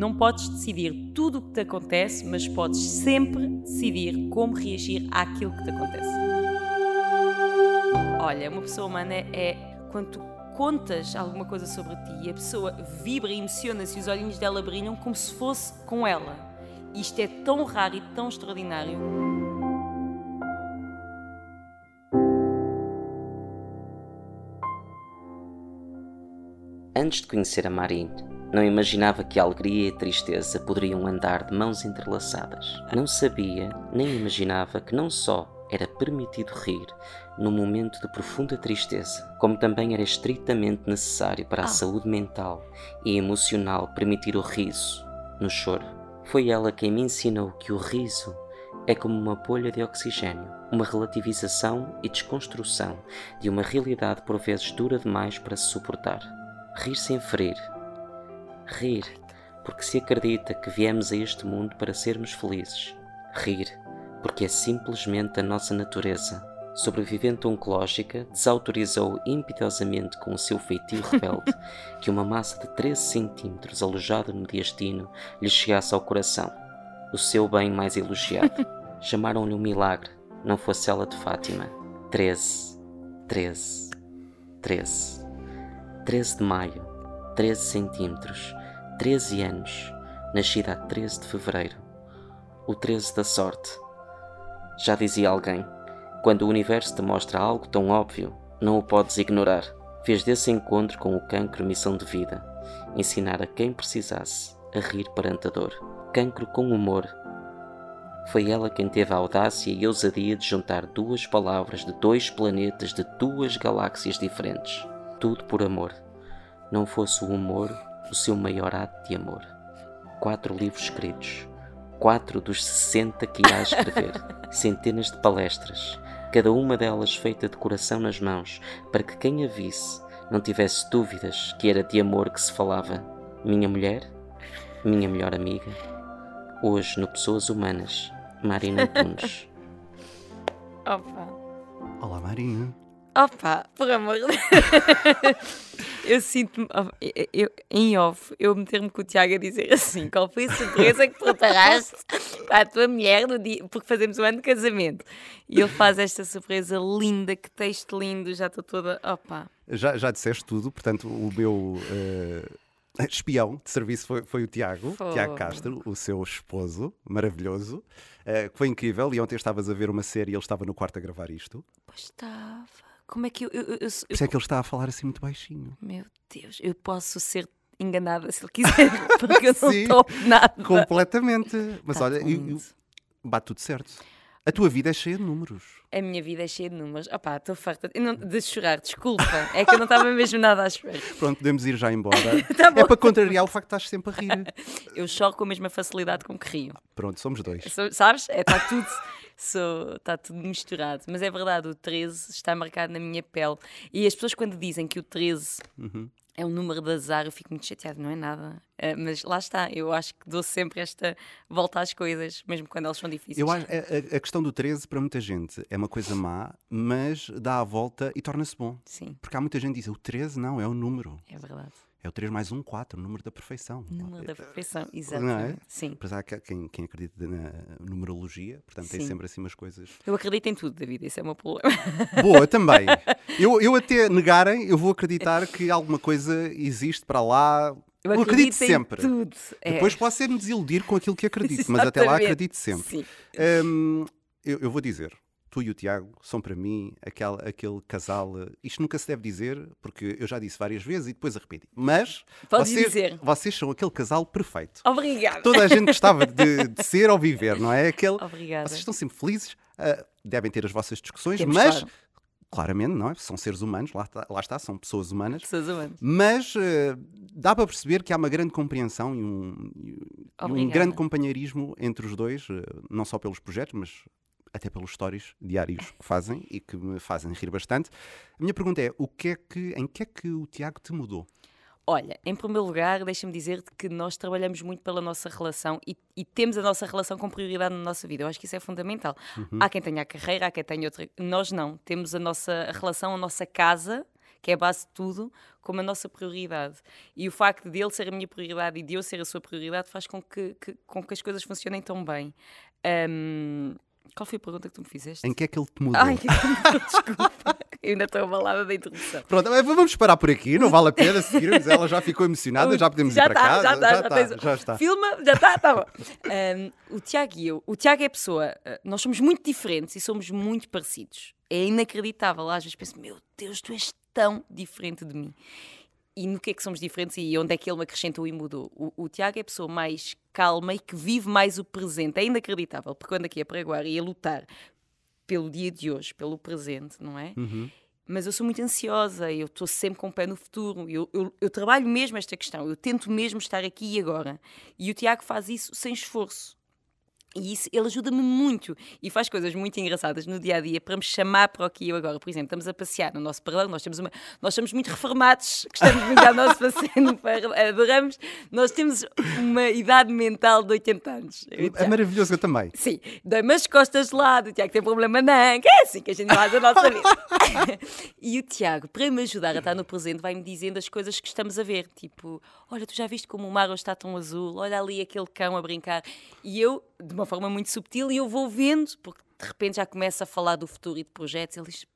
Não podes decidir tudo o que te acontece, mas podes sempre decidir como reagir àquilo que te acontece. Olha, uma pessoa humana é quando tu contas alguma coisa sobre ti e a pessoa vibra e emociona-se e os olhinhos dela brilham como se fosse com ela. Isto é tão raro e tão extraordinário. Antes de conhecer a Marine, não imaginava que alegria e tristeza poderiam andar de mãos entrelaçadas. Não sabia, nem imaginava que não só era permitido rir no momento de profunda tristeza, como também era estritamente necessário para a ah. saúde mental e emocional permitir o riso no choro. Foi ela quem me ensinou que o riso é como uma bolha de oxigênio, uma relativização e desconstrução de uma realidade por vezes dura demais para se suportar. Rir sem ferir, Rir, porque se acredita que viemos a este mundo para sermos felizes. Rir, porque é simplesmente a nossa natureza. Sobrevivente oncológica, desautorizou impiedosamente com o seu feitio rebelde que uma massa de 13 centímetros alojada no diastino lhe chegasse ao coração. O seu bem mais elogiado. Chamaram-lhe um milagre, não fosse ela de Fátima. 13, 13, 13. 13 de maio, 13 centímetros, 13 anos, nascida a 13 de fevereiro, o 13 da sorte. Já dizia alguém: quando o universo te mostra algo tão óbvio, não o podes ignorar. Fez desse encontro com o cancro missão de vida, ensinar a quem precisasse a rir perante a dor. Cancro com humor. Foi ela quem teve a audácia e ousadia de juntar duas palavras de dois planetas de duas galáxias diferentes. Tudo por amor. Não fosse o humor o seu maior ato de amor. Quatro livros escritos, quatro dos 60 que irá escrever, centenas de palestras, cada uma delas feita de coração nas mãos, para que quem a visse não tivesse dúvidas que era de amor que se falava. Minha mulher, minha melhor amiga, hoje no Pessoas Humanas, Marina Tunes. Opa! Olá, Marina. Opa, por amor de Eu sinto-me, eu, em off, eu meter-me com o Tiago a dizer assim: qual foi a surpresa que preparaste para a tua mulher no dia, porque fazemos o ano de casamento? E ele faz esta surpresa linda, que texto lindo, já estou toda. Opa! Já, já disseste tudo, portanto, o meu. Uh espião de serviço foi, foi o Tiago, Tiago Castro, o seu esposo, maravilhoso, uh, que foi incrível. E ontem estavas a ver uma série e ele estava no quarto a gravar isto. Pois estava. Como é que eu. eu, eu, eu Por isso é que ele está a falar assim muito baixinho. Meu Deus, eu posso ser enganada se ele quiser, porque eu não estou nada. Completamente. Mas tá olha, eu, bate tudo certo. A tua vida é cheia de números. A minha vida é cheia de números. Opá, estou farta não, de chorar, desculpa. É que eu não estava mesmo nada à espera. Pronto, podemos ir já embora. tá é para contrariar o facto de estás sempre a rir. eu choro com a mesma facilidade com que rio. Pronto, somos dois. sabes? Está é, tá tudo, tá tudo misturado. Mas é verdade, o 13 está marcado na minha pele. E as pessoas, quando dizem que o 13 uhum é um número de azar, eu fico muito chateado, não é nada. Uh, mas lá está, eu acho que dou sempre esta volta às coisas, mesmo quando elas são difíceis. Eu acho, a, a, questão do 13, para muita gente, é uma coisa má, mas dá a volta e torna-se bom. Sim. Porque há muita gente que diz, o 13 não, é o número. É verdade. É o 3 mais 1, 4, o número da perfeição. Número da perfeição, exatamente. É? Sim. Apesar que quem, quem acredita na numerologia, portanto, Sim. tem sempre assim umas coisas. Eu acredito em tudo, David, isso é o meu problema. Boa, também. Eu, eu até negarem, eu vou acreditar que alguma coisa existe para lá. Eu, eu acredito, sempre. Tudo. É. Depois posso ser me desiludir com aquilo que acredito, mas até lá acredito sempre. Sim. Um, eu, eu vou dizer, tu e o Tiago são para mim aquele, aquele casal. Eh, isto nunca se deve dizer, porque eu já disse várias vezes e depois arrependi. Mas vocês, dizer. vocês são aquele casal perfeito. Obrigada. Toda a gente gostava de, de ser ou viver, não é? Aquele, Obrigada. Vocês estão sempre felizes, uh, devem ter as vossas discussões, Temos mas. Claro. Claramente, não é? São seres humanos, lá está, lá está são pessoas humanas. Pessoas humanas. Mas uh, dá para perceber que há uma grande compreensão e um, e um grande companheirismo entre os dois, uh, não só pelos projetos, mas até pelos stories diários que fazem e que me fazem rir bastante. A minha pergunta é: o que é que, em que é que o Tiago te mudou? Olha, em primeiro lugar, deixa-me dizer-te que nós trabalhamos muito pela nossa relação e, e, temos a nossa relação com prioridade na nossa vida. Eu acho que isso é fundamental. Uhum. Há quem tenha a carreira, há quem tenha outra. Nós não. Temos a nossa relação, a nossa casa, que é a base de tudo, como a nossa prioridade. E o facto de ele ser a minha prioridade e de eu ser a sua prioridade faz com que, que com que as coisas funcionem tão bem. Um, qual foi a pergunta que tu me fizeste? Em que é que ele te mudou? Ai, desculpa. Eu ainda estou abalada da introdução. Pronto, vamos parar por aqui, não vale a pena seguirmos. Ela já ficou emocionada, já podemos já ir para tá, casa. Já está, já, já, tá, já está. Filma, já está, tá bom. Um, o Tiago e eu, o Tiago é a pessoa, eh, nós somos muito diferentes e somos muito parecidos. É inacreditável. Às vezes penso, meu Deus, tu és tão diferente de mim e no que é que somos diferentes e onde é que ele me acrescentou e mudou. O, o Tiago é a pessoa mais calma e que vive mais o presente. É inacreditável, porque quando aqui a pregoar e a lutar pelo dia de hoje, pelo presente, não é? Uhum. Mas eu sou muito ansiosa, eu estou sempre com o pé no futuro, eu, eu, eu, trabalho mesmo esta questão, eu tento mesmo estar aqui e agora. E o Tiago faz isso sem esforço. E isso, ele ajuda-me muito e faz coisas muito engraçadas no dia a dia para me chamar para o que eu agora. Por exemplo, estamos a passear no nosso paralelo, nós, temos uma, nós somos muito reformados, gostamos muito do nosso passeio no paralelo, adoramos. Nós temos uma idade mental de 80 anos. É maravilhoso, eu também. Sim, dei-me as costas de lado, o Tiago tem problema não, que é assim que a gente faz a nossa vida. e o Tiago, para me ajudar a estar no presente, vai-me dizendo as coisas que estamos a ver, tipo, olha, tu já viste como o mar hoje está tão azul, olha ali aquele cão a brincar. E eu, de uma forma muito subtil, e eu vou vendo, porque de repente já começa a falar do futuro e de projetos, ele diz,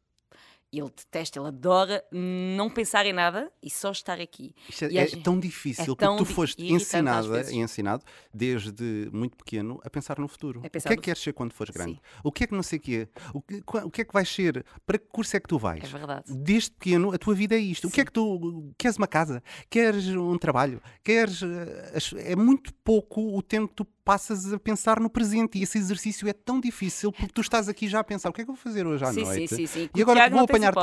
ele detesta, ele adora não pensar em nada e só estar aqui. Isto é, é tão difícil, é tão porque tu foste ensinada e ensinado desde muito pequeno a pensar no futuro. o que é que queres ser quando fores grande? Sim. O que é que não sei o quê? O que, o que é que vais ser? Para que curso é que tu vais? É verdade. Desde pequeno a tua vida é isto. Sim. O que é que tu queres uma casa? Queres um trabalho? Queres eh, é muito pouco o tempo que tu passas a pensar no presente e esse exercício é tão difícil porque tu estás aqui já a pensar o que é que eu vou fazer hoje à sim, noite sim, sim, sim. e agora vou apanhar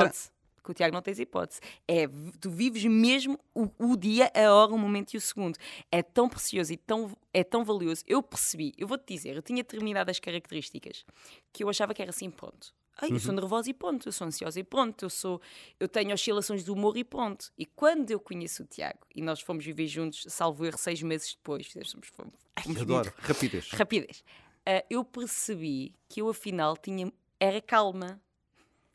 que o Tiago não tens hipótese. É, tu vives mesmo o, o, dia, a hora, o momento e o segundo. É tão precioso e tão, é tão valioso. Eu percebi, eu vou-te dizer, eu tinha determinadas características que eu achava que era assim, ponto. Ai, eu sou uhum. nervosa e ponto, eu sou ansiosa e ponto, eu, sou, eu tenho oscilações de humor e ponto. E quando eu conheço o Tiago e nós fomos viver juntos, salvo erro, seis meses depois, fomos, fomos, fomos Adoro, rapidez. Rapidez. Uh, eu percebi que eu afinal tinha, era calma.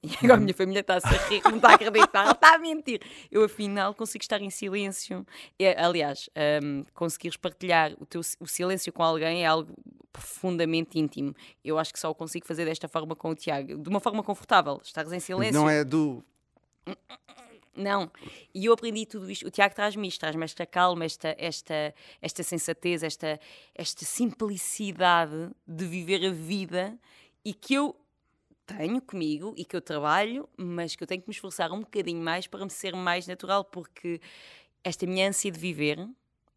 E agora a minha família está-se a rir, não está a acreditar, ela está a mentir. Eu, afinal, consigo estar em silêncio. É, aliás, um, conseguires partilhar o, teu, o silêncio com alguém é algo profundamente íntimo. Eu acho que só o consigo fazer desta forma com o Tiago, de uma forma confortável. Estares em silêncio. Não é do. Não. E eu aprendi tudo isto. O Tiago traz-me isto, traz-me esta calma, esta, esta, esta sensatez, esta, esta simplicidade de viver a vida e que eu tenho comigo e que eu trabalho, mas que eu tenho que me esforçar um bocadinho mais para me ser mais natural, porque esta minha ânsia de viver,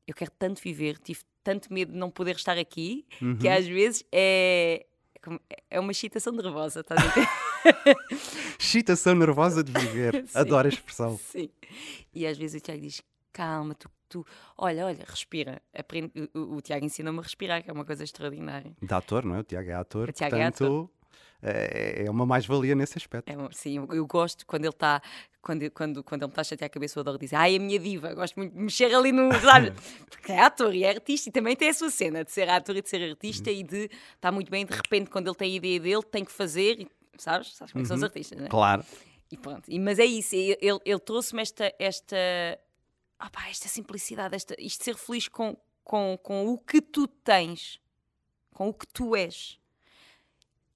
eu quero tanto viver, tive tanto medo de não poder estar aqui, uhum. que às vezes é, é uma excitação nervosa, estás a ver? excitação nervosa de viver. Adoro a expressão. Sim. E às vezes o Tiago diz: calma, tu, tu olha, olha, respira. Aprende, o, o Tiago ensina-me a respirar, que é uma coisa extraordinária. De ator, não é? O Tiago é ator. O Tiago portanto... é ator é, é uma mais-valia nesse aspecto. É, sim, eu gosto quando ele está quando, quando, quando ele me está a chatear a cabeça, eu adoro dizer, ai, a minha diva, gosto muito de mexer ali no, sabe? Porque é ator e é artista e também tem a sua cena de ser ator e de ser artista e de estar muito bem, de repente, quando ele tem a ideia dele, tem que fazer, sabes? Sabes como é que são os uhum. artistas, não é? Claro. E pronto, e, mas é isso, ele, ele trouxe-me esta, esta, opa, esta simplicidade, esta, isto de ser feliz com, com, com o que tu tens, com o que tu és.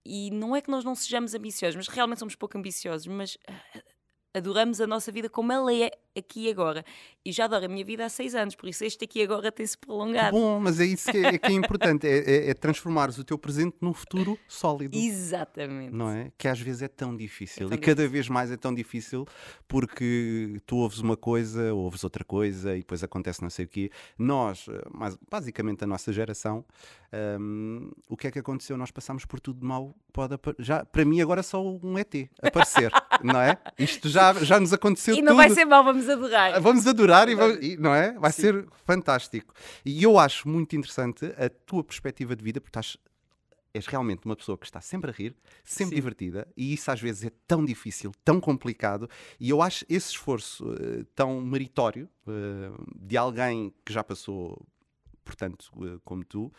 E não é que nós não sejamos ambiciosos, mas realmente somos pouco ambiciosos, mas ah, adoramos a nossa vida como ela é aqui e agora. E já adoro a minha vida há seis anos, por isso este aqui agora tem-se prolongado. Bom, mas é isso que é, é, que é importante, é, é, é transformares o teu presente num futuro sólido. Exatamente. Não é? Que às vezes é tão difícil. Tão e cada vez mais é tão difícil porque tu ouves uma coisa, ouves outra coisa e depois acontece não sei o quê. Nós, mas, basicamente a nossa geração, um, o que é que aconteceu? Nós passamos por tudo de mal. Pode já, para mim agora é só um ET aparecer, não é? Isto já, já nos aconteceu E não tudo. vai ser mal, vamos adorar. Vamos adorar e, vamos, e não é? Vai Sim. ser fantástico. E eu acho muito interessante a tua perspectiva de vida, porque estás és realmente uma pessoa que está sempre a rir, sempre Sim. divertida, e isso às vezes é tão difícil, tão complicado, e eu acho esse esforço uh, tão meritório uh, de alguém que já passou, portanto, uh, como tu,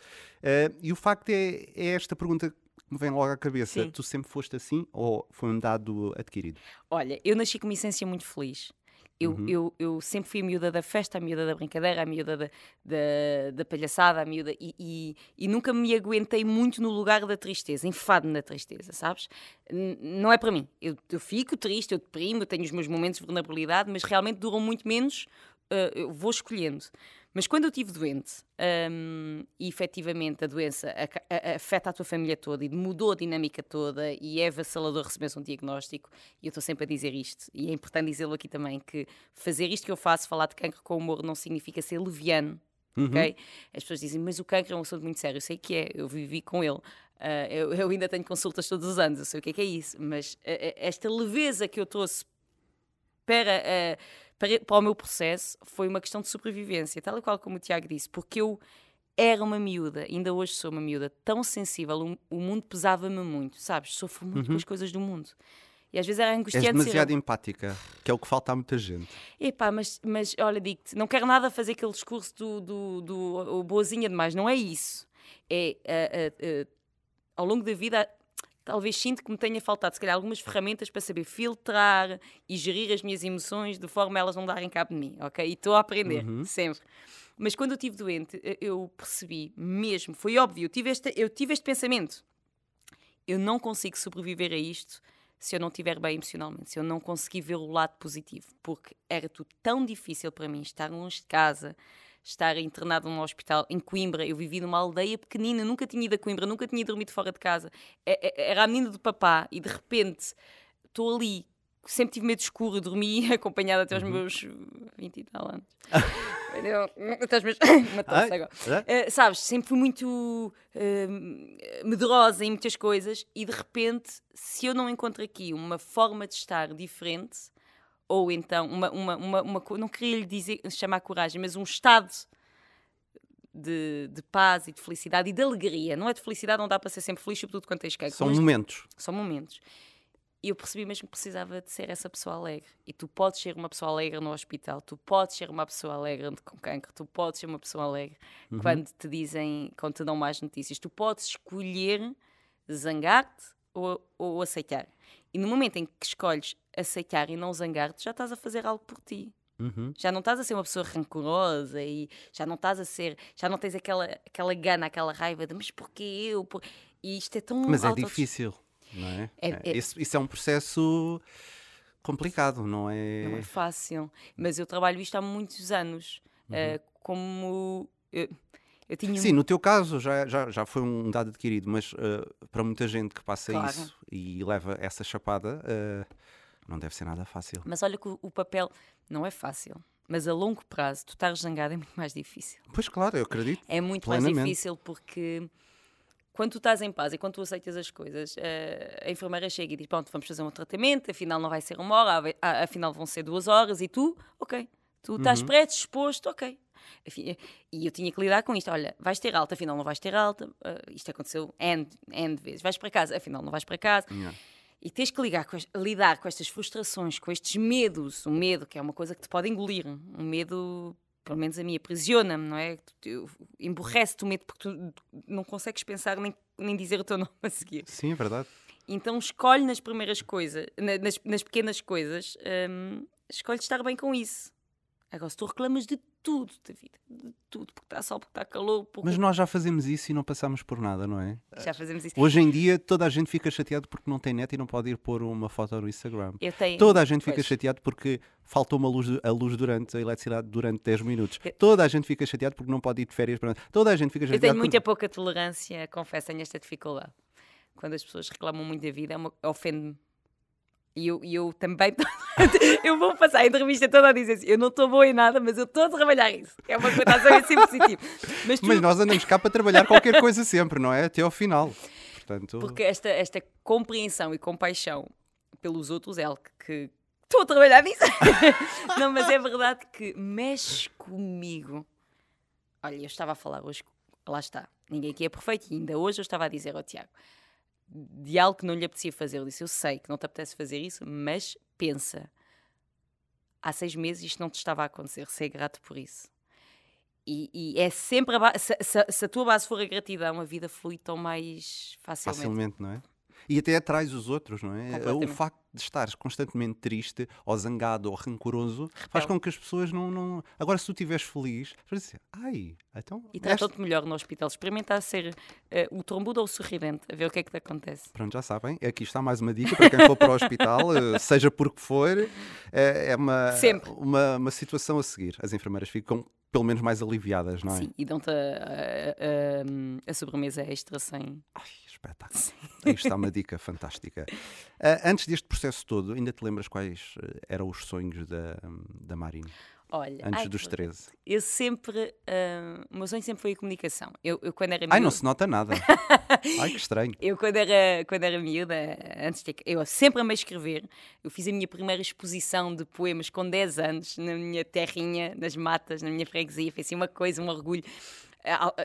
e o facto é, é, esta pergunta me vem logo à cabeça, Sim. tu sempre foste assim ou foi um dado adquirido? Olha, eu nasci com uma essência muito feliz. Eu, uhum. eu, eu sempre fui a miúda da festa, a miúda da brincadeira, a miúda da, da, da palhaçada, a miúda. E, e, e, nunca me aguentei muito no lugar da tristeza, enfado na tristeza, sabes? N não é para mim. Eu, eu fico triste, eu deprimo, eu tenho os meus momentos de vulnerabilidade, mas realmente duram muito menos. Uh, eu vou escolhendo. Mas quando eu estive doente, um, e efetivamente a doença afeta a tua família toda e mudou a dinâmica toda e é avassalador receber um diagnóstico, e eu estou sempre a dizer isto, e é importante dizê-lo aqui também, que fazer isto que eu faço, falar de cancro com humor, não significa ser leviano, uhum. ok? As pessoas dizem, mas o cancro é um assunto muito sério, eu sei que é, eu vivi com ele. Uh, eu, eu, ainda tenho consultas todos os anos, eu sei o que é, que é isso, mas uh, esta leveza que eu trouxe para... Uh, para, para o meu processo foi uma questão de sobrevivência, tal e qual como o Tiago disse, porque eu era uma miúda, ainda hoje sou uma miúda tão sensível, o, o mundo pesava-me muito, sabes? Sofro muito uhum. com as coisas do mundo. E às vezes era angustiante. És demasiado ser... empática, que é o que falta a muita gente. Epá, mas, mas olha, digo-te, não quero nada fazer aquele discurso do, do, do, boazinha demais, não é isso. É, uh, uh, uh, ao longo da vida, talvez sinto que me tenha faltado, se calhar, algumas ferramentas para saber filtrar e gerir as minhas emoções de forma a elas não darem cabo de mim, ok? E estou a aprender, uhum. sempre. Mas quando eu estive doente, eu percebi mesmo, foi óbvio, eu tive, este, eu tive este pensamento. Eu não consigo sobreviver a isto se eu não estiver bem emocionalmente, se eu não conseguir ver o lado positivo, porque era tudo tão difícil para mim estar longe de casa, estar internado num hospital em Coimbra. Eu vivi numa aldeia pequenina, nunca tinha ido a Coimbra, nunca tinha dormido fora de casa. É, é, era a menina do papá e de repente estou ali. Sempre tive medo escuro, dormi acompanhada até aos uhum. meus 20 e tal anos. até os meus. agora. Uh, sabes, sempre fui muito uh, medrosa em muitas coisas e de repente, se eu não encontro aqui uma forma de estar diferente, ou então uma, uma, uma, uma não queria lhe dizer, chamar coragem, mas um estado de, de, paz e de felicidade e de alegria. Não é de felicidade, não dá para ser sempre feliz, sobretudo quando tens cancro. São momentos. São momentos. E eu percebi mesmo que precisava de ser essa pessoa alegre. E tu podes ser uma pessoa alegre no hospital, tu podes ser uma pessoa alegre com cancro, tu podes ser uma pessoa alegre uhum. quando te dizem, quando te dão mais notícias. Tu podes escolher zangar-te ou, ou aceitar. E no momento em que escolhes aceitar e não zangar-te, já estás a fazer algo por ti. Uhum. Já não estás a ser uma pessoa rancorosa e já não estás a ser, já não tens aquela, aquela gana, aquela raiva de mas porquê eu? Por... E isto é tão. Mas é difícil, não é? é, é, é... Isso, isso, é um processo complicado, não é? Não é fácil. Mas eu trabalho isto há muitos anos. Uhum. Uh, como. Eu, eu tinha Sim, no teu caso já, já, já foi um dado adquirido, mas uh, para muita gente que passa claro. isso e leva essa chapada, uh, não deve ser nada fácil. Mas olha que o, papel não é fácil. Mas a longo prazo, tu estar zangado é muito mais difícil. Pois claro, eu acredito. É muito plenamente. mais difícil porque quando tu estás em paz e quando tu aceitas as coisas, uh, a enfermeira chega e diz: Pronto, vamos fazer um tratamento, afinal não vai ser uma hora, afinal vão ser duas horas, e tu, ok. Tu estás uhum. predisposto, ok, e eu tinha que lidar com isto. Olha, vais ter alta, afinal não vais ter alta. Uh, isto aconteceu N, N vezes. Vais para casa, afinal não vais para casa. Yeah. E tens que ligar com, lidar com estas frustrações, com estes medos. O medo, que é uma coisa que te pode engolir. Um medo, pelo menos a mim, aprisiona-me, não é? Emborrece-te o medo porque tu não consegues pensar nem, nem dizer o teu nome a seguir. Sim, é verdade. Então escolhe nas primeiras coisas, nas, nas pequenas coisas, um, escolhe estar bem com isso. Agora, se tu reclamas de tudo da vida, de tudo, porque está sol, porque está calor. Porque... Mas nós já fazemos isso e não passamos por nada, não é? Já fazemos isso. Hoje em dia toda a gente fica chateado porque não tem net e não pode ir pôr uma foto no Instagram. Eu tenho. Toda a gente fica pois. chateado porque faltou uma luz, a luz durante a eletricidade durante 10 minutos. Eu... Toda a gente fica chateado porque não pode ir de férias. Para... Toda a gente fica chateada. Eu tenho muita pouca tolerância, confesso, tenho esta dificuldade. Quando as pessoas reclamam muito da vida, é ofende-me e eu, eu também eu vou passar a entrevista toda a dizer assim: eu não estou boa em nada, mas eu estou a trabalhar isso. É uma coisa sempre positiva. Mas, tu... mas nós andamos cá para trabalhar qualquer coisa sempre, não é? Até ao final. Portanto... Porque esta, esta compreensão e compaixão pelos outros é algo que estou a trabalhar nisso. não, mas é verdade que mexe comigo. Olha, eu estava a falar hoje, lá está, ninguém aqui é perfeito, e ainda hoje eu estava a dizer ao Tiago de algo que não lhe apetecia fazer. Ele disse: Eu sei que não te apetece fazer isso, mas pensa. Há seis meses isto não te estava a acontecer, sei grato por isso. E, e é sempre a. Se, se, se, a tua base for a gratidão, a vida flui tão mais facilmente. Facilmente, não é? E até atrás os outros, não é? O facto de estares constantemente triste, ou zangado, ou rancoroso, faz com que as pessoas não. não... Agora, se tu estiveres feliz, vais dizer, ai, então. E tratam-te melhor no hospital. Experimenta ser uh, o trombudo ou o sorridente, a ver o que é que te acontece. Pronto, já sabem. Aqui está mais uma dica para quem for para o hospital, uh, seja por que for, uh, é uma, uma, uma situação a seguir. As enfermeiras ficam pelo menos mais aliviadas, não é? Sim, e dão-te a, a, a, a, sobremesa extra sem. Ai, espetáculo. Aí está uma dica fantástica. Uh, antes deste processo todo, ainda te lembras quais uh, eram os sonhos da, da Marina? Olha, antes ai, dos 13. Eu sempre. Uh, o meu sonho sempre foi a comunicação. Eu, eu quando era miúda. Ai, não se nota nada. ai, que estranho. Eu, quando era, quando era miúda, antes de. Eu sempre amei escrever. Eu fiz a minha primeira exposição de poemas com 10 anos, na minha terrinha, nas matas, na minha freguesia. Foi assim uma coisa, um orgulho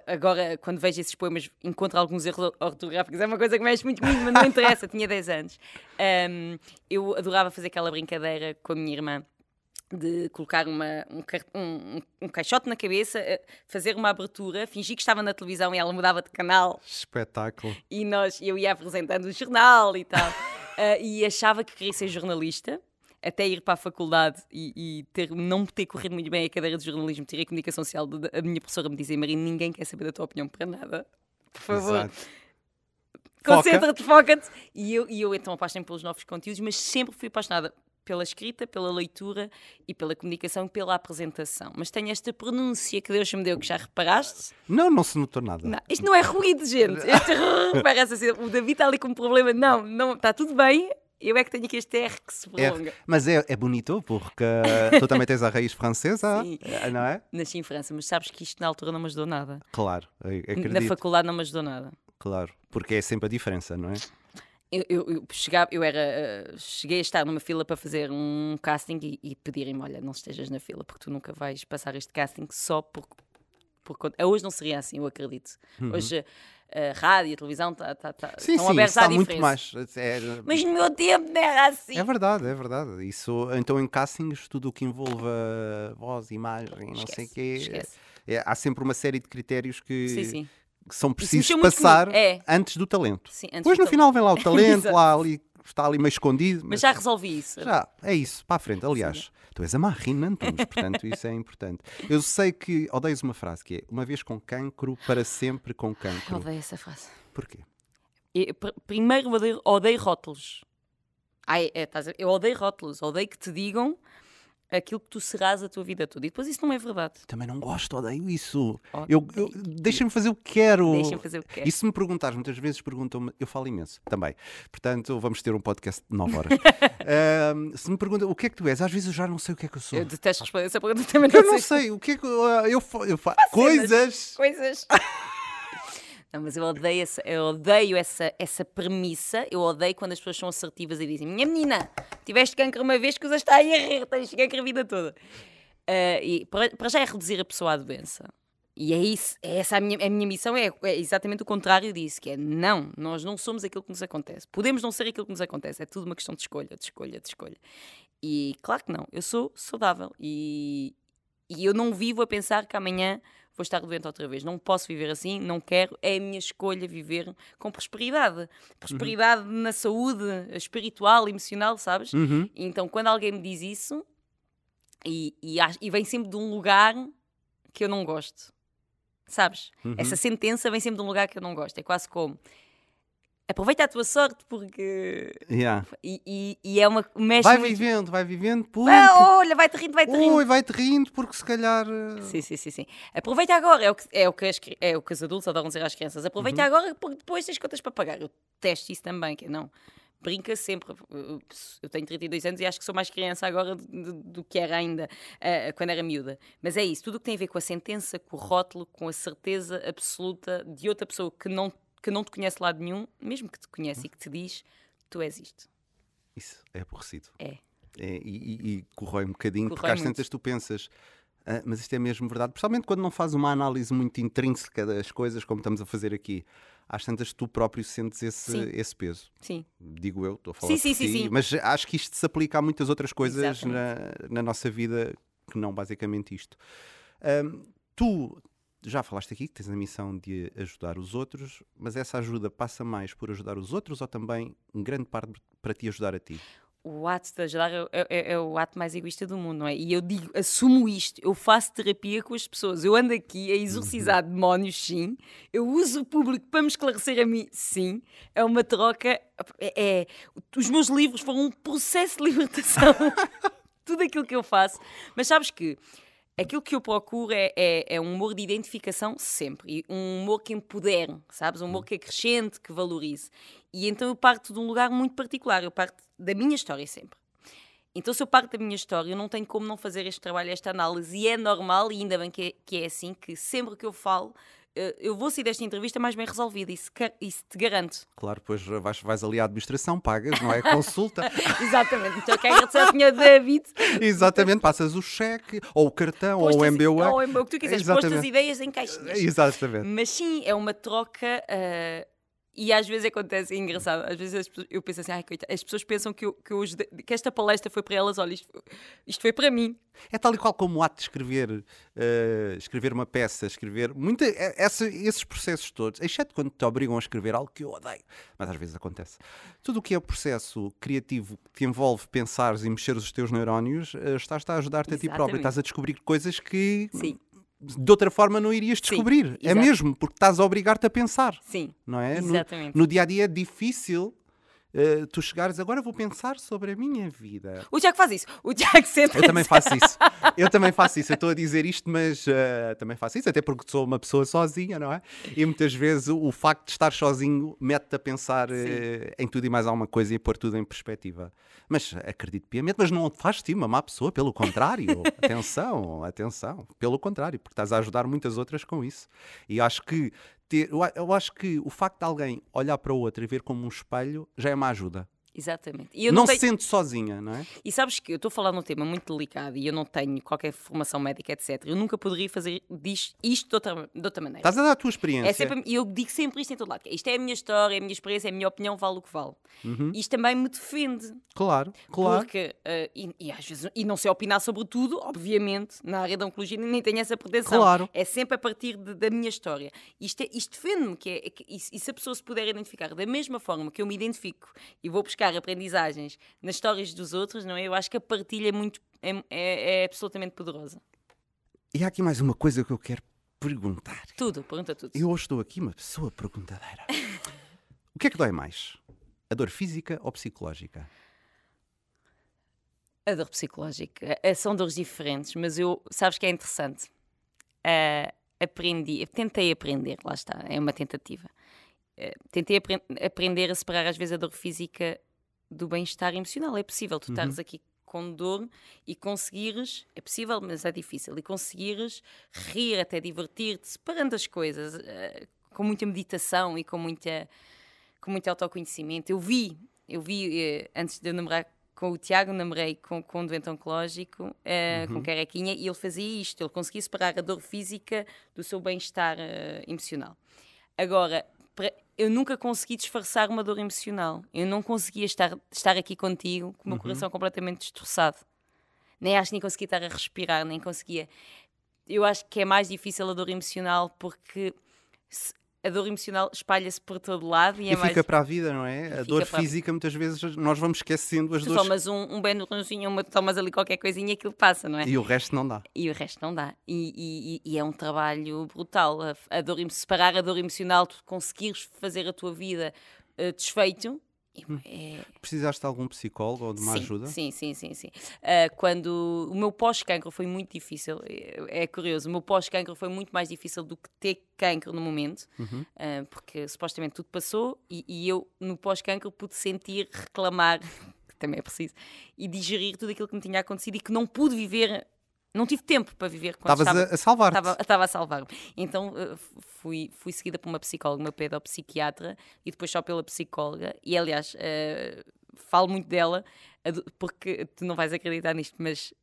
agora, quando vejo esses poemas, encontro alguns erros ortográficos. É uma coisa que mexe muito comigo, mas não interessa. Tinha 10 anos. Um, eu adorava fazer aquela brincadeira com a minha irmã de colocar uma, um, um, um, caixote na cabeça, fazer uma abertura, fingir que estava na televisão e ela mudava de canal. Espetáculo. E nós, eu ia apresentando o jornal e tal. uh, e achava que queria ser jornalista até ir para a faculdade e, e, ter, não ter corrido muito bem a cadeira de jornalismo, tirei comunicação social, a minha professora me dizia, Maria, ninguém quer saber da tua opinião para nada. Por favor. Concentra-te, foca-te. E eu, e eu então apaixonei pelos novos conteúdos, mas sempre fui apaixonada pela escrita, pela leitura e pela comunicação e pela apresentação. Mas tenho esta pronúncia que Deus me deu, que já reparaste? Não, não se notou nada. Não, isto não é ruído, gente. Este parece assim, o David está ali com um problema. Não, não, está tudo bem. Eu é que tenho aqui este R que se prolonga. R. Mas é, é bonito porque tu também tens a raiz francesa, Sim. Eh, não é? Nasci em França, mas sabes que isto na altura não me ajudou nada. Claro, acredito. Na faculdade não me ajudou nada. Claro, porque é sempre a diferença, não é? Eu, eu, eu, chegava, eu era, uh, cheguei a estar numa fila para fazer um casting e, e pedirem-me: olha, não estejas na fila porque tu nunca vais passar este casting só por. por, por hoje não seria assim, eu acredito. Uhum. Hoje a rádio, a televisão tá, tá, tá, sim, estão sim, abertos à diferença. muito mais. É, Mas no meu tempo não era assim. É verdade, é verdade. Isso, então em castings, tudo o que envolva voz, imagem, esquece, não sei o quê. É, há sempre uma série de critérios que, sim, sim. Que são precisos passar é. antes do talento. Sim, antes Depois no talento. final vem lá o talento, lá ali está ali meio escondido. Mas, mas, já resolvi isso. Já, é isso, para a frente. Aliás, Sim. tu és a Marina Antunes, portanto isso é importante. Eu sei que odeias uma frase que é uma vez com cancro, para sempre com cancro. Odeio essa frase. Porquê? Eu, primeiro odeio, odeio rótulos. Ai, é, eu odeio rótulos, odeio que te digam aquilo que tu serás a tua vida toda. E depois isso não é verdade. Também não gosto, odeio isso. Eu, eu Deixa-me fazer o que quero. Deixa-me fazer o que quero. E se me perguntares, muitas vezes perguntam-me, eu falo imenso também. Portanto, vamos ter um podcast de 9 horas. uh, se me perguntam o que é que tu és, às vezes eu já não sei o que é que eu sou. Eu detesto responder essa pergunta também. Não eu não sei. o que é que eu, eu, eu faço. Coisas. Coisas. Não, mas eu odeio, essa, eu odeio essa, essa premissa. Eu odeio quando as pessoas são assertivas e dizem: Minha menina, tiveste cancro uma vez que usas está aí a rir, tens cancro a vida toda. Uh, e para, já é reduzir a pessoa à doença. E é isso, é essa a minha, a minha missão, é, é, exatamente o contrário disso, que é não, nós não somos aquilo que nos acontece. Podemos não ser aquilo que nos acontece, é tudo uma questão de escolha, de escolha, de escolha. E claro que não, eu sou saudável e, e eu não vivo a pensar que amanhã vou estar doente outra vez. Não posso viver assim, não quero. É a minha escolha viver com prosperidade. Prosperidade uhum. na saúde espiritual, emocional, sabes? Uhum. Então, quando alguém me diz isso, e, e, e, vem sempre de um lugar que eu não gosto, sabes? Uhum. Essa sentença vem sempre de um lugar que eu não gosto. É quase como aproveita a tua sorte porque. Yeah. E, e, e, é uma. Mexe vai vivendo, vai vivendo. Porque... Ah, olha, vai-te rindo, vai-te rindo. Ui, vai-te rindo porque se calhar. Eh, sim, sim, sim, sim. Aproveita agora, é o que, é o que, as, é o que os adultos adoram dizer às crianças. Aproveita uhum. agora porque depois tens contas para pagar. Eu testo isso também, que é não. Brinca sempre. Eu tenho 32 anos e acho que sou mais criança agora do, do que era ainda uh, quando era miúda. Mas é isso, tudo o que tem a ver com a sentença, com o rótulo, com a certeza absoluta de outra pessoa que não que não te conhece lado nenhum, mesmo que te conhece e que te diz, tu és isto. Isso é aborrecido. É. é e, e, e corrói um bocadinho, corrói porque às tantas tu pensas, ah, mas isto é mesmo verdade. Principalmente quando não fazes uma análise muito intrínseca das coisas, como estamos a fazer aqui. Às tantas tu próprio sentes esse, esse peso. Sim. Digo eu, estou a falar sim, sim, sim, sim, Mas acho que isto se aplica a muitas outras coisas na, na, nossa vida que não basicamente isto. Um, tu já falaste aqui que tens a missão de ajudar os outros, mas essa ajuda passa mais por ajudar os outros ou também, em grande parte, para te ajudar a ti? o ato de ajudar é, é, é, o ato mais egoísta do mundo, não é? E eu digo, assumo isto, eu faço terapia com as pessoas, eu ando aqui a exorcizar demónios, sim, eu uso o público para me esclarecer a mim, sim, é uma troca, é, é os meus livros foram um processo de libertação, tudo aquilo que eu faço, mas sabes que aquilo que eu procuro é, é, é, um humor de identificação sempre. E um humor que empodere, sabes? Um humor que acrescente, que valorize. E então eu parto de um lugar muito particular. Eu parto da minha história sempre. Então, se eu parto da minha história, eu não tenho como não fazer este trabalho, esta análise. E é normal, e ainda bem que é, que é assim, que sempre que eu falo, eu vou sair desta entrevista mais bem resolvida, isso, isso te garanto. Claro, depois vais, vais ali à administração, pagas, não é? Consulta. Exatamente, então quem agradecer ao Sr. David. Exatamente, passas o cheque, ou o cartão, Postas, ou o MBA. Ou o MBA, o que tu quiseres, postas as ideias em caixinhas. Exatamente. Mas sim, é uma troca. Uh, e às vezes acontece, é engraçado, às vezes pessoas, eu penso assim, ai, coitado, as pessoas pensam que, eu, que, eu, que esta palestra foi para elas, olha, isto, isto foi para mim. É tal e qual como o ato de escrever, uh, escrever uma peça, escrever, muita, essa, esses processos todos, exceto quando te obrigam a escrever algo que eu odeio, mas às vezes acontece. Tudo o que é o processo criativo que te envolve pensares e mexer os teus neurónios, uh, estás a ajudar-te a ti próprio, estás a descobrir coisas que... Sim de outra forma não irias descobrir. Sim, é mesmo, porque estás a obrigar-te a pensar. Sim. Não é? Exatamente. No, no dia a dia é difícil Uh, tu chegares agora vou pensar sobre a minha vida. O Tiago faz isso. O Tiago sempre. Eu também faço isso. Eu também faço isso. Eu estou a dizer isto, mas uh, também faço isso, até porque sou uma pessoa sozinha, não é? E muitas vezes o, o facto de estar sozinho mete-te a pensar uh, em tudo e mais alguma coisa e a pôr tudo em perspectiva. Mas acredito piamente, mas não faz ti uma má pessoa, pelo contrário. atenção, atenção. Pelo contrário, porque estás a ajudar muitas outras com isso. E acho que ter. Eu acho que o facto de alguém olhar para o outro e ver como um espelho já é uma ajuda. Exatamente. não, não tenho... se sente sozinha, não é? E sabes que eu estou a falar num tema muito delicado e eu não tenho qualquer formação médica, etc. Eu nunca poderia fazer isto de outra, de outra maneira. Estás a dar a tua experiência. É sempre, e eu digo sempre isto em todo lado. É, isto é a minha história, é a minha experiência, é a minha opinião, vale o que vale. Uhum. Isto também me defende. Claro, claro. Porque, uh, e, e, às vezes, e não sei opinar sobre tudo, obviamente, na área da oncologia nem tenho essa pretensão. Claro. É sempre a partir de, da minha história. Isto, é, isto defende-me, que é, que, e, e se a pessoa se puder identificar da mesma forma que eu me identifico e vou buscar aprendizagem nas histórias dos outros, não é? Eu acho que a partilha é muito é, é, é absolutamente poderosa. E há aqui mais uma coisa que eu quero perguntar. Tudo, pergunta tudo. Eu hoje estou aqui uma pessoa perguntadeira. o que é que dói mais? A dor física ou psicológica? A dor psicológica. Eh, são dores diferentes, mas eu, sabes que é interessante? Uh, aprendi, tentei aprender, lá está, é uma tentativa. Uh, tentei apre aprender a separar às vezes a dor física do bem-estar emocional. É possível tu uhum. estares aqui com dor e conseguires, é possível, mas é difícil, e conseguires rir, até divertir-te, separando as coisas, uh, com muita meditação e com, muita, com muito autoconhecimento. Eu vi, eu vi, uh, antes de eu namorar com o Tiago, namorei com, com um doente oncológico, uh, uhum. com carequinha, e ele fazia isto, ele conseguia separar a dor física do seu bem-estar emocional. Agora, eu nunca consegui disfarçar uma dor emocional. Eu não conseguia estar, estar aqui contigo com o meu uhum. coração completamente destroçado. Nem acho que nem conseguia estar a respirar, nem conseguia. Eu acho que é mais difícil a dor emocional porque se, a dor emocional espalha-se por todo lado e, é e mais... fica para a vida, não é? a dor física, muitas vezes, nós vamos esquecendo as tu dores. tomas um, um Benrozinho, uma, tomas ali qualquer coisinha e aquilo passa, não é? E o resto não dá. E o resto não dá. E, e, e é um trabalho brutal. A, a dor, separar a dor emocional, tu conseguires fazer a tua vida uh, desfeito. É... Precisaste de algum psicólogo ou de uma sim, ajuda? Sim, sim, sim, sim. Uh, quando o meu pós-cancro foi muito difícil, é, é, curioso, o meu pós-cancro foi muito mais difícil do que ter cancro no momento, uhum. uh, porque supostamente tudo passou e, e eu no pós-cancro pude sentir, reclamar, que também é preciso, e digerir tudo aquilo que me tinha acontecido e que não pude viver não tive tempo para viver quando Estavas estava, a, salvar-te. Estava, estava a salvar-me. Então eh, fui, fui seguida por uma psicóloga, uma pedopsiquiatra, e depois só pela psicóloga. E aliás, uh, falo muito dela, porque tu não vais acreditar nisto, mas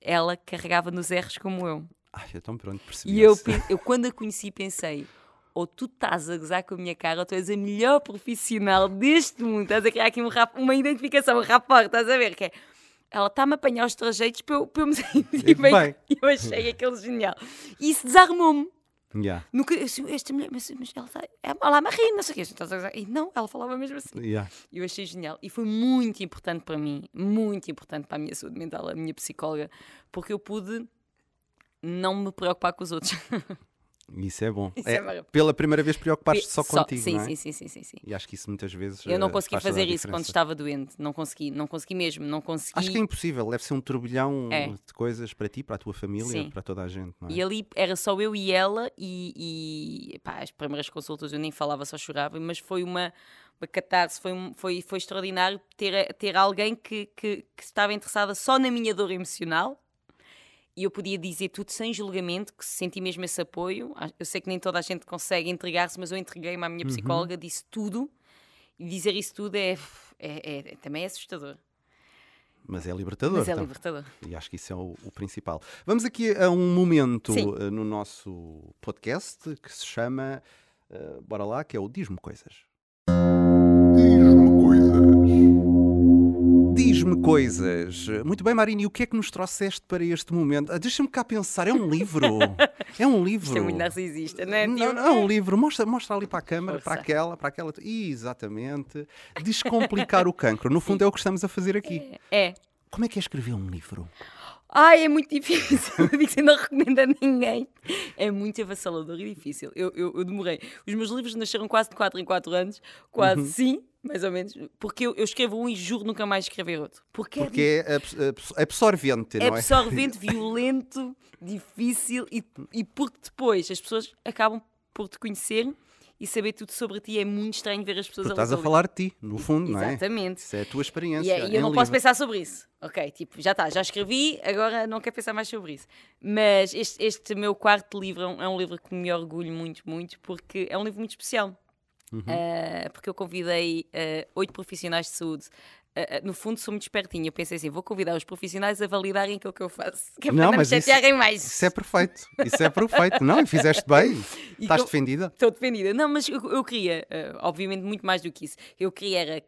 ela carregava nos erros como eu. Ai, então pronto, percebi. E eu, eu, quando a conheci, pensei: ou tu estás a gozar com a minha cara, ou tu és a melhor profissional deste mundo. Estás a criar aqui um rap, uma identificação, um rapport, estás a ver? Que é ela está-me a apanhar os trajeitos para eu, para eu me sentir bem. bem. Eu achei aquele genial. E isso desarmou-me. Yeah. Nunca, esta mulher, mas, mas ela está ela me rir, não sei o quê. Então, e não, ela falava mesmo assim. Yeah. Eu achei genial. E foi muito importante para mim, muito importante para a minha saúde mental, a minha psicóloga, porque eu pude não me preocupar com os outros. Isso é bom. Isso é, é pela primeira vez preocupaste só, só contigo, sim, não é? sim, sim, sim, sim, sim. E acho que isso muitas vezes Eu não eh, consegui fazer isso quando estava doente. Não consegui, não consegui mesmo, não consegui. Acho que é impossível. Deve ser um turbilhão é. de coisas para ti, para a tua família, sim. para toda a gente, é? E ali era só eu e ela e, e pá, as primeiras consultas eu nem falava, só chorava, mas foi uma uma catarse, foi, foi, foi extraordinário ter, ter alguém que, que, que estava interessada só na minha dor emocional e eu podia dizer tudo sem julgamento, que senti mesmo esse apoio. Ah, eu sei que nem toda a gente consegue entregar-se, mas eu entreguei-me à minha uhum. psicóloga, uhum. disse tudo, e dizer isso tudo é, é, é, também é assustador. Mas é libertador. Mas é então. libertador. E acho que isso é o, o principal. Vamos aqui a um momento uh, no nosso podcast que se chama, uh, bora lá, que é o Diz-me Coisas. Diz-me coisas. Muito bem, Marina, e o que é que nos trouxeste para este momento? Ah, Deixa-me cá pensar, é um livro. É um livro. Isto é muito narcisista, não é? Não, não, é um livro. Mostra, mostra ali para a câmara, Força. para aquela, para aquela. Exatamente. Descomplicar o cancro. No fundo, é o que estamos a fazer aqui. É. é. Como é que é escrever um livro? Ai, é muito difícil. Eu não recomendo a ninguém. É muito avassalador e difícil. Eu, eu, eu, demorei. Os meus livros nasceram quase de 4 em 4 anos. Quase, uhum. sim mais ou menos, porque eu, eu, escrevo um e juro nunca mais escrever outro. Porque, é porque é, é absorvente, não é? Absorvente, violento, difícil e, e porque depois as pessoas acabam por te conhecer e saber tudo sobre ti é muito estranho ver as pessoas Porque a estás a falar de ti, no fundo, não é? Exatamente. Isso é a tua experiência. E, é, e eu não livro. posso pensar sobre isso. Ok, tipo, já está, já escrevi, agora não quero pensar mais sobre isso. Mas este, este meu quarto livro é um livro que me orgulho muito, muito, porque é um livro muito especial. Uhum. Uh, porque eu convidei uh, oito profissionais de saúde. Uh, no fundo, sou muito espertinha. Eu pensei assim: vou convidar os profissionais a validarem aquilo que eu faço. Que é não, mas isso, mais. Isso é perfeito. Isso é perfeito. não, e fizeste bem. Estás defendida? Estou defendida. Não, mas eu, eu queria, obviamente, muito mais do que isso. Eu queria era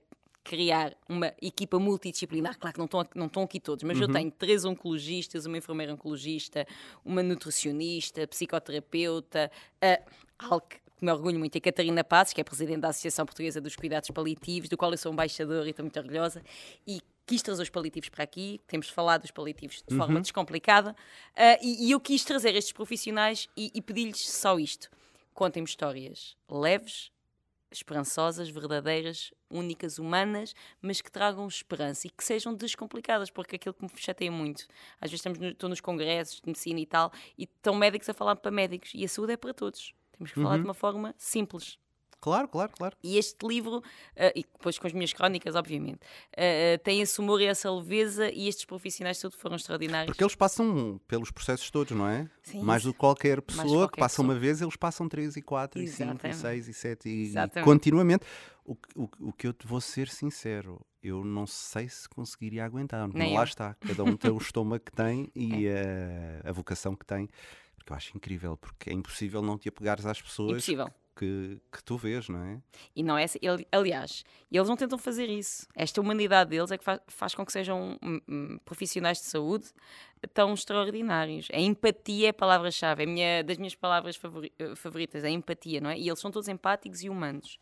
criar uma equipa multidisciplinar. Claro que não estão, não estão aqui todos, mas uhum. eu tenho três oncologistas, uma enfermeira oncologista, uma nutricionista, psicoterapeuta, uh, algo que me orgulho muito, é Catarina Passos, que é presidente da Associação Portuguesa dos Cuidados Paliativos, do qual eu sou embaixadora e estou muito orgulhosa, e quis trazer os paliativos para aqui, temos falado dos paliativos de forma uhum. descomplicada, uh, e, e, eu quis trazer estes profissionais e, e pedir-lhes só isto. Contem-me histórias leves, esperançosas, verdadeiras, únicas, humanas, mas que tragam esperança e que sejam descomplicadas, porque aquilo que me chateia muito, às vezes estamos no, estou nos congressos de medicina e tal, e estão médicos a falar para médicos, e a saúde é para todos. Temos que uhum. falar de uhum. uma forma simples. Claro, claro, claro. E este livro, uh, e depois com as minhas crónicas, obviamente, uh, tem esse humor e essa leveza e estes profissionais tudo foram extraordinários. Porque eles passam pelos processos todos, não é? Sim, Mais do que qualquer pessoa qualquer que passa pessoa. uma vez, eles passam 3 e 4 e 5 e 6 e 7 e, e continuamente. O, o, o que eu te vou ser sincero, eu não sei se conseguiria aguentar. Nem lá eu. está, cada um tem o estômago que tem e é. a, a vocação que tem porque eu acho incrível, porque é impossível não te apegares às pessoas impossível. Que, que tu vês, não é? E não é ele, aliás, eles não tentam fazer isso. Esta humanidade deles é que faz, faz com que sejam um, um, profissionais de saúde tão extraordinários. A empatia é a palavra-chave, é minha, das minhas palavras favori, eh, favoritas, a empatia, não é? E eles são todos empáticos e humanos.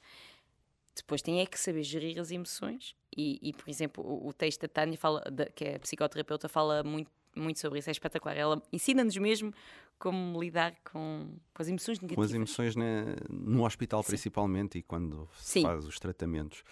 Depois têm é que saber gerir as emoções. E, e por exemplo, o, o texto da Tânia, fala, que é psicoterapeuta, fala muito muito sobre isso, é espetacular. Ela ensina-nos mesmo como lidar com, com as emoções negativas. Com as emoções né, no hospital, Sim. principalmente, e quando se faz os tratamentos.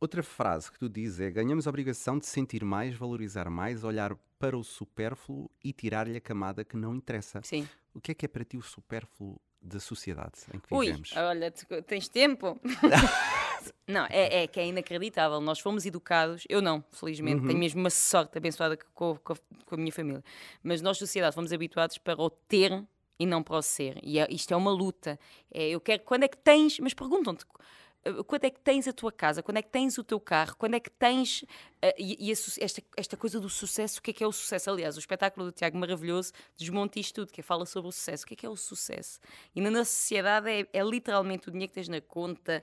Outra frase que tu dizes é: ganhamos a obrigação de sentir mais, valorizar mais, olhar para o supérfluo e tirar-lhe a camada que não interessa. Sim. O que é que é para ti o supérfluo da sociedade em que Ui, vivemos? Olha, tens tempo? não, é, é, que é inacreditável. Nós fomos educados, eu não, felizmente, uhum. tenho mesmo uma sorte abençoada com, com, com, a minha família, mas nós, sociedade, fomos habituados para o ter e não para o ser. E é, isto é uma luta. É, eu quero, quando é que tens, mas perguntam-te eh, quando é que tens a tua casa, quando é que tens o teu carro, quando é que tens uh, e, e esta, esta coisa do sucesso, o que é que é o sucesso? Aliás, o espetáculo do Tiago maravilhoso desmonta isto tudo, que é, fala sobre o sucesso. O que é que é o sucesso? E na nossa sociedade é, é literalmente o dinheiro que tens na conta,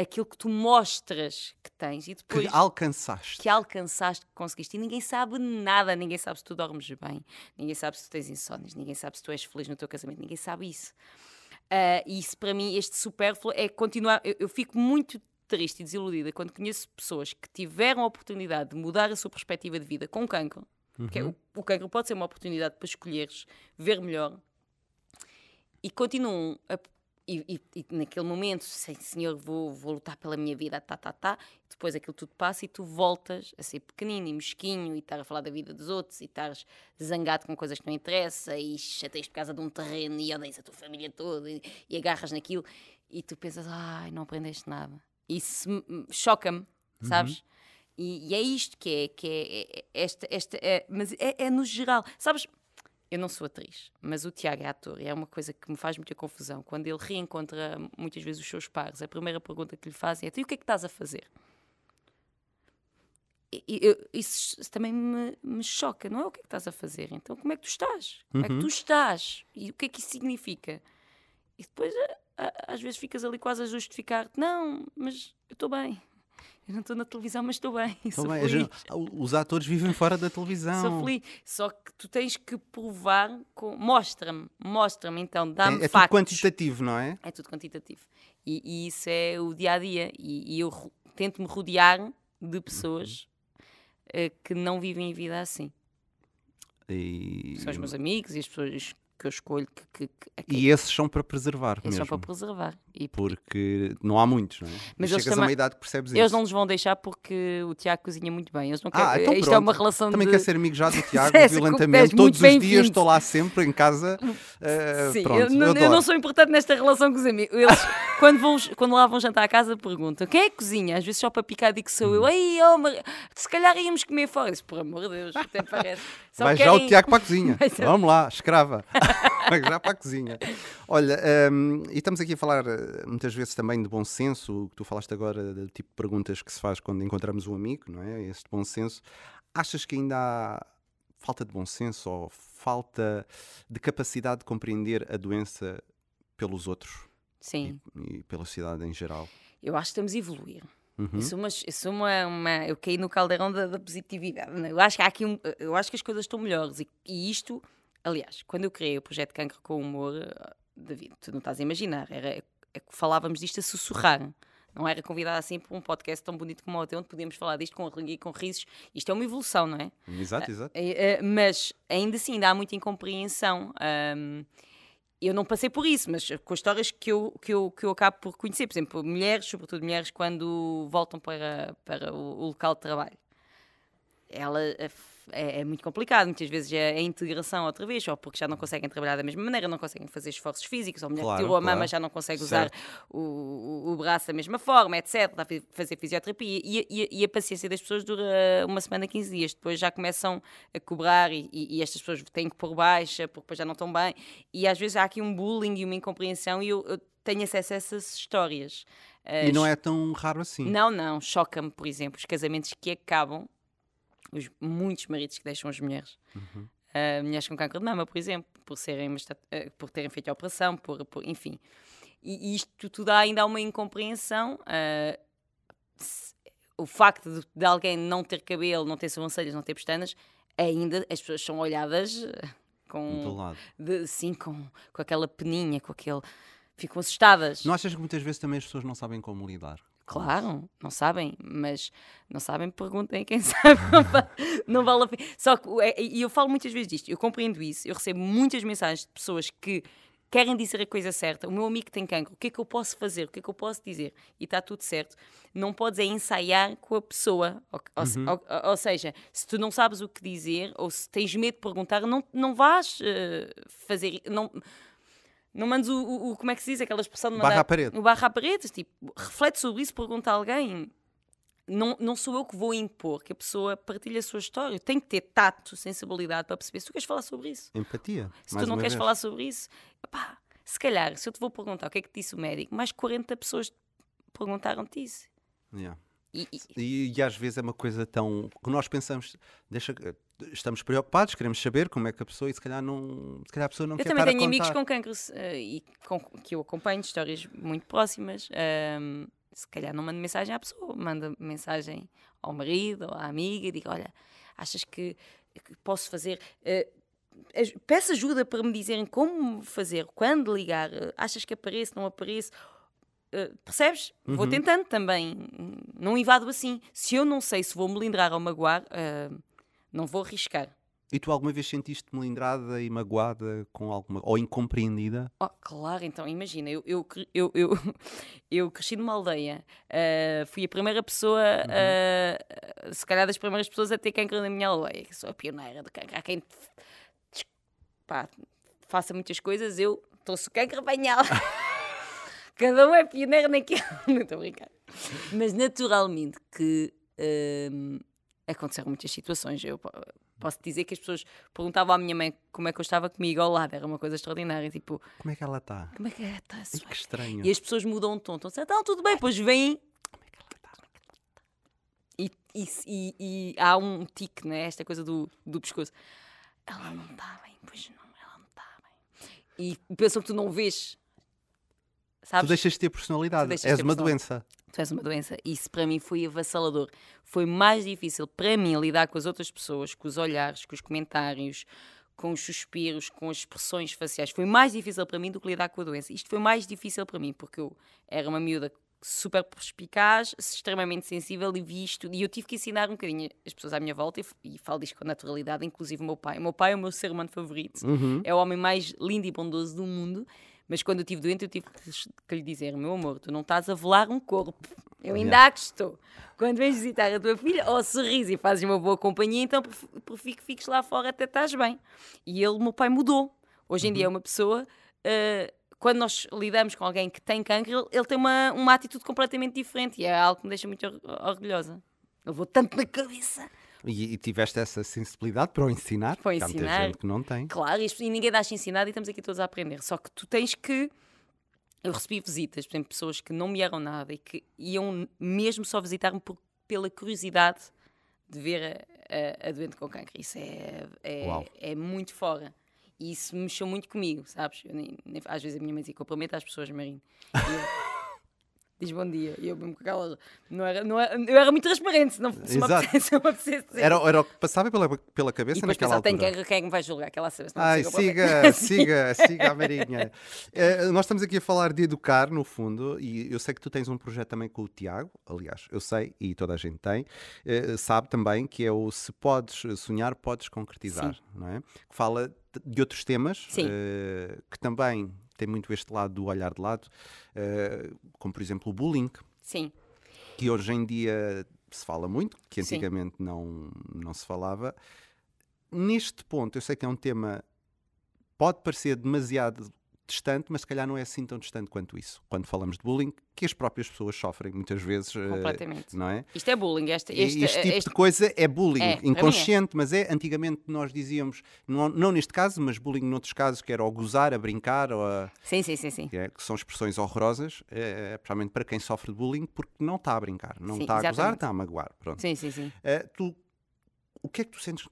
aquilo que tu mostras que tens e depois que alcançaste. Que alcançaste, que conseguiste. E ninguém sabe nada, ninguém sabe se tu dormes bem, ninguém sabe se tu tens insónias, ninguém sabe se tu és feliz no teu casamento, ninguém sabe isso. Uh, e isso para mim, este supérfluo é continuar. Eu, eu fico muito triste e desiludida quando conheço pessoas que tiveram a oportunidade de mudar a sua perspectiva de vida com cancro. Uhum. Porque o, o cancro pode ser uma oportunidade para escolheres ver melhor e continuam a, e, e, e, naquele momento, sim, senhor, vou, vou lutar pela minha vida, tá, tá, tá. Depois aquilo tudo passa e tu voltas a ser pequenino e mesquinho e estar a falar da vida dos outros e estás zangado com coisas que não interessam e chateias por causa de um terreno e odeias a tua família toda e, e agarras naquilo e tu pensas, ai, não aprendeste nada. Isso choca-me, uhum. sabes? Uhum. E, e, é isto que é, que é, é, é esta, esta, é, mas é, é no geral, sabes? Eu não sou atriz, mas o Tiago é ator e é uma coisa que me faz muita confusão. Quando ele reencontra muitas vezes os seus pares, a primeira pergunta que lhe fazem é: e o que é que estás a fazer? E, eu, isso também me, me, choca, não é o que é que estás a fazer? Então, como é que tu estás? Como é que tu uhum. estás? E o que é que isso significa? E depois, às vezes, ficas ali quase a justificar: não, mas eu estou bem. Eu não estou na televisão, mas estou bem. Estou bem. Feliz. Os atores vivem fora da televisão. Sou feliz. Só que tu tens que provar. Com... Mostra-me, mostra-me então, dá-me é, é tudo quantitativo, não é? É tudo quantitativo. E, e isso é o dia a dia. E, e eu tento me rodear de pessoas uhum. uh, que não vivem a vida assim. E... São os meus amigos e as pessoas que eu escolho. Que, que, que, e esses são para preservar esses mesmo. são para preservar. E porque não há muitos, não é? Mas chegas também, a uma idade que percebes eles isso. não nos vão deixar porque o Tiago cozinha muito bem. Eles não ah, querem, então isto é uma relação Também de... quer ser amigo já do Tiago, violentamente. Todos os dias estou lá sempre em casa. Uh, Sim, pronto, eu, eu, eu, não sou importante nesta relação com os amigos. Eles, quando, vão, quando lá vão jantar à casa, perguntam quem é que cozinha? Às vezes só para picar digo que sou eu. Ei, oh, se calhar íamos comer fora. Isso, por amor de Deus, até parece. Só Vai querem... já o Tiago para a cozinha. Vamos lá, escrava. Já para a cozinha. Olha, um, e estamos aqui a falar eh, muitas vezes também de bom senso, que tu falaste agora do tipo de perguntas que se faz quando encontramos um amigo, não é? Este bom senso. Achas que ainda há falta de bom senso ou falta de capacidade de compreender a doença pelos outros? Sim. E, e pela sociedade em geral? Eu acho que estamos a evoluir. Uhum. Eu sou, uma, eu, sou uma, uma, eu caí no caldeirão da, da positividade. É? Eu acho que há aqui eu acho que as coisas estão melhores e, e isto Aliás, quando eu criei o projeto Cancro com Humor, eh, David, tu não estás a imaginar, era, é, falávamos disto a sussurrar. Não era convidada assim para um podcast tão bonito como o teu, onde podíamos falar disto com e com risos. Isto é uma evolução, não é? Exato, exato. Uh, uh, mas ainda assim ainda há muita incompreensão. Eu não passei por isso, mas com histórias que eu, que, eu, que eu acabo por conhecer, por exemplo, mulheres, sobretudo mulheres, quando voltam para, para o, o local de trabalho. Ela é, é, muito complicado. Muitas vezes é a integração outra vez, ou porque já não conseguem trabalhar da mesma maneira, não conseguem fazer esforços físicos, ou a mulher claro, que tirou claro. a mama já não consegue usar o, o, o, braço da mesma forma, etc. Está a fazer fisioterapia. E, e, e, a paciência das pessoas dura uma semana, 15 dias. Depois já começam a cobrar e, e estas pessoas têm que pôr baixa porque depois já não estão bem. E às vezes há aqui um bullying e uma incompreensão, e eu, eu tenho acesso a essas histórias. E não é tão raro assim. Não, não. Choca-me, por exemplo, os casamentos que acabam os muitos maridos que deixam as mulheres. Uhum. Uh, mulheres com cancro de mama, por exemplo, por, serem uh, por terem feito a operação, por, por enfim. E, e, isto tudo há ainda uma incompreensão. Uh, se, o facto de, de, alguém não ter cabelo, não ter sobrancelhas, não ter pestanas, ainda as pessoas são olhadas com. De, sim, com, com aquela peninha, com aquele. Ficam assustadas. Não achas que muitas vezes também as pessoas não sabem como lidar? Claro, não sabem, mas não sabem, perguntem quem sabe, não vale, a pena. Só que, é, e eu falo muitas vezes disto, eu compreendo isso, eu recebo muitas mensagens de pessoas que querem dizer a coisa certa. O meu amigo tem cancro, o que é que eu posso fazer? O que é que eu posso dizer? E está tudo certo. Não podes é ensaiar com a pessoa. Ou, uhum. ou, ou, ou, seja, se tu não sabes o que dizer ou se tens medo de perguntar, não, não vais uh, fazer. Não, não mandes o, o, o, como é que se diz aquela expressão de mandar, barra à parede. O barra à parede, tipo, reflete sobre isso, pergunta a alguém. Não, não sou eu que vou impor que a pessoa partilhe a sua história. Tem que ter tato, sensibilidade para perceber se tu queres falar sobre isso. Empatia. Se tu não queres vez. falar sobre isso, pá, se calhar, se eu te vou perguntar o que é que disse o médico, mais 40 pessoas perguntaram-te isso. Yeah. E, e, e, às vezes é uma coisa tão. que nós pensamos, deixa, estamos preocupados, queremos saber como é que a pessoa, e se calhar, não, se calhar a pessoa não eu quer Eu também tenho amigos com cancro uh, e com, que eu acompanho, histórias muito próximas. Um, se calhar não mando mensagem à pessoa, manda mensagem ao marido ou à amiga e digo: Olha, achas que, que posso fazer. Uh, peço ajuda para me dizerem como fazer, quando ligar, uh, achas que apareço, não apareço. Uh, percebes? Uhum. Vou tentando também. Não invado assim. Se eu não sei se vou melindrar ou magoar, não vou arriscar. E tu alguma vez sentiste melindrada e magoada com alguma ou incompreendida? Oh, claro, então imagina, eu, eu, eu, eu, eu cresci numa aldeia, uh, fui a primeira pessoa, uhum. uh, se calhar das primeiras pessoas a ter cancro na minha aldeia, sou a pioneira do cancro. Há quem pá, faça muitas coisas, eu trouxe o cancro apanhá Cada um é pioneiro naquilo. Não estou a brincar. Mas naturalmente que. Uh, aconteceram muitas situações. Eu posso dizer que as pessoas perguntavam à minha mãe como é que eu estava comigo ao lado, era uma coisa extraordinária. Tipo, como é que ela está? Como é que ela está? Que estranho. E as pessoas mudam de tom, estão então tudo bem, depois vêm. Como é que ela está? E, e, e, e, há um tique, né? esta coisa do, do pescoço. Ela não está bem, pois não, ela não está bem. E pensam que tu não vês. Sabes? Tu deixas de ter personalidade, és uma doença tu és uma doença. Isso para mim foi avassalador. Foi mais difícil para mim lidar com as outras pessoas, com os olhares, com os comentários, com os suspiros, com as expressões faciais. Foi mais difícil para mim do que lidar com a doença. Isto foi mais difícil para mim, porque eu era uma miúda super perspicaz, extremamente sensível e vi isto. E eu tive que ensinar um bocadinho as pessoas à minha volta, e, e falo disto com naturalidade, inclusive o meu pai. O meu pai é o meu ser humano favorito, uhum. é o homem mais lindo e bondoso do mundo. Mas quando eu estive doente, eu tive que lhe dizer: meu amor, tu não estás a velar um corpo. Eu ainda yeah. estou. Quando vens visitar a tua filha, ou sorriso e fazes uma boa companhia, então prefiro que fiques lá fora até estás bem. E ele, meu pai, mudou. Hoje em uhum. dia é uma pessoa. Uh, quando nós lidamos com alguém que tem cancro, ele tem uma, uma atitude completamente diferente e é algo que me deixa muito orgulhosa. Eu vou tanto na cabeça. E, e, tiveste essa sensibilidade para o ensinar? Para ensinar. Há muita gente que não tem. Claro, e, e ninguém dá-te ensinado e estamos aqui todos a aprender. Só que tu tens que. Eu recebi visitas, por exemplo, pessoas que não me eram nada e que iam mesmo só visitar-me pela curiosidade de ver a, a, a, doente com câncer. Isso é, é, é, muito fora. E isso mexeu muito comigo, sabes? Nem, nem, às vezes a minha mãe dizia: cumprimenta as pessoas, Marino. Diz bom dia. E eu mesmo com aquela. Não era, não era, eu era muito transparente, se não se me apetecesse, Era, era o que passava pela, pela cabeça e depois naquela pensava, altura. Tem, quem, é que me vai julgar? Aquela sabe, Ai, siga, siga, siga a Marinha. Uh, nós estamos aqui a falar de educar, no fundo, e eu sei que tu tens um projeto também com o Tiago, aliás, eu sei, e toda a gente tem, uh, sabe também que é o Se Podes Sonhar, Podes Concretizar, Sim. não é? Que fala de outros temas uh, que também tem muito este lado do olhar de lado, uh, como por exemplo o bullying. Sim. Que hoje em dia se fala muito, que antigamente não, não se falava. Neste ponto, eu sei que é um tema pode parecer demasiado distante, mas se calhar não é assim tão distante quanto isso. Quando falamos de bullying, que as próprias pessoas sofrem muitas vezes, eh, Completamente. não é? Isto é bullying. Este, este, este tipo este... de coisa é bullying, é, inconsciente, é. mas é, antigamente nós dizíamos, não, não, neste caso, mas bullying noutros casos, que era o gozar, a brincar, ou a... Sim, sim, sim. sim. Que, é, que são expressões horrorosas, é, principalmente para quem sofre de bullying, porque não está a brincar, não está a gozar, está a magoar. Pronto. Sim, sim, sim. Uh, tu, o que é que tu sentes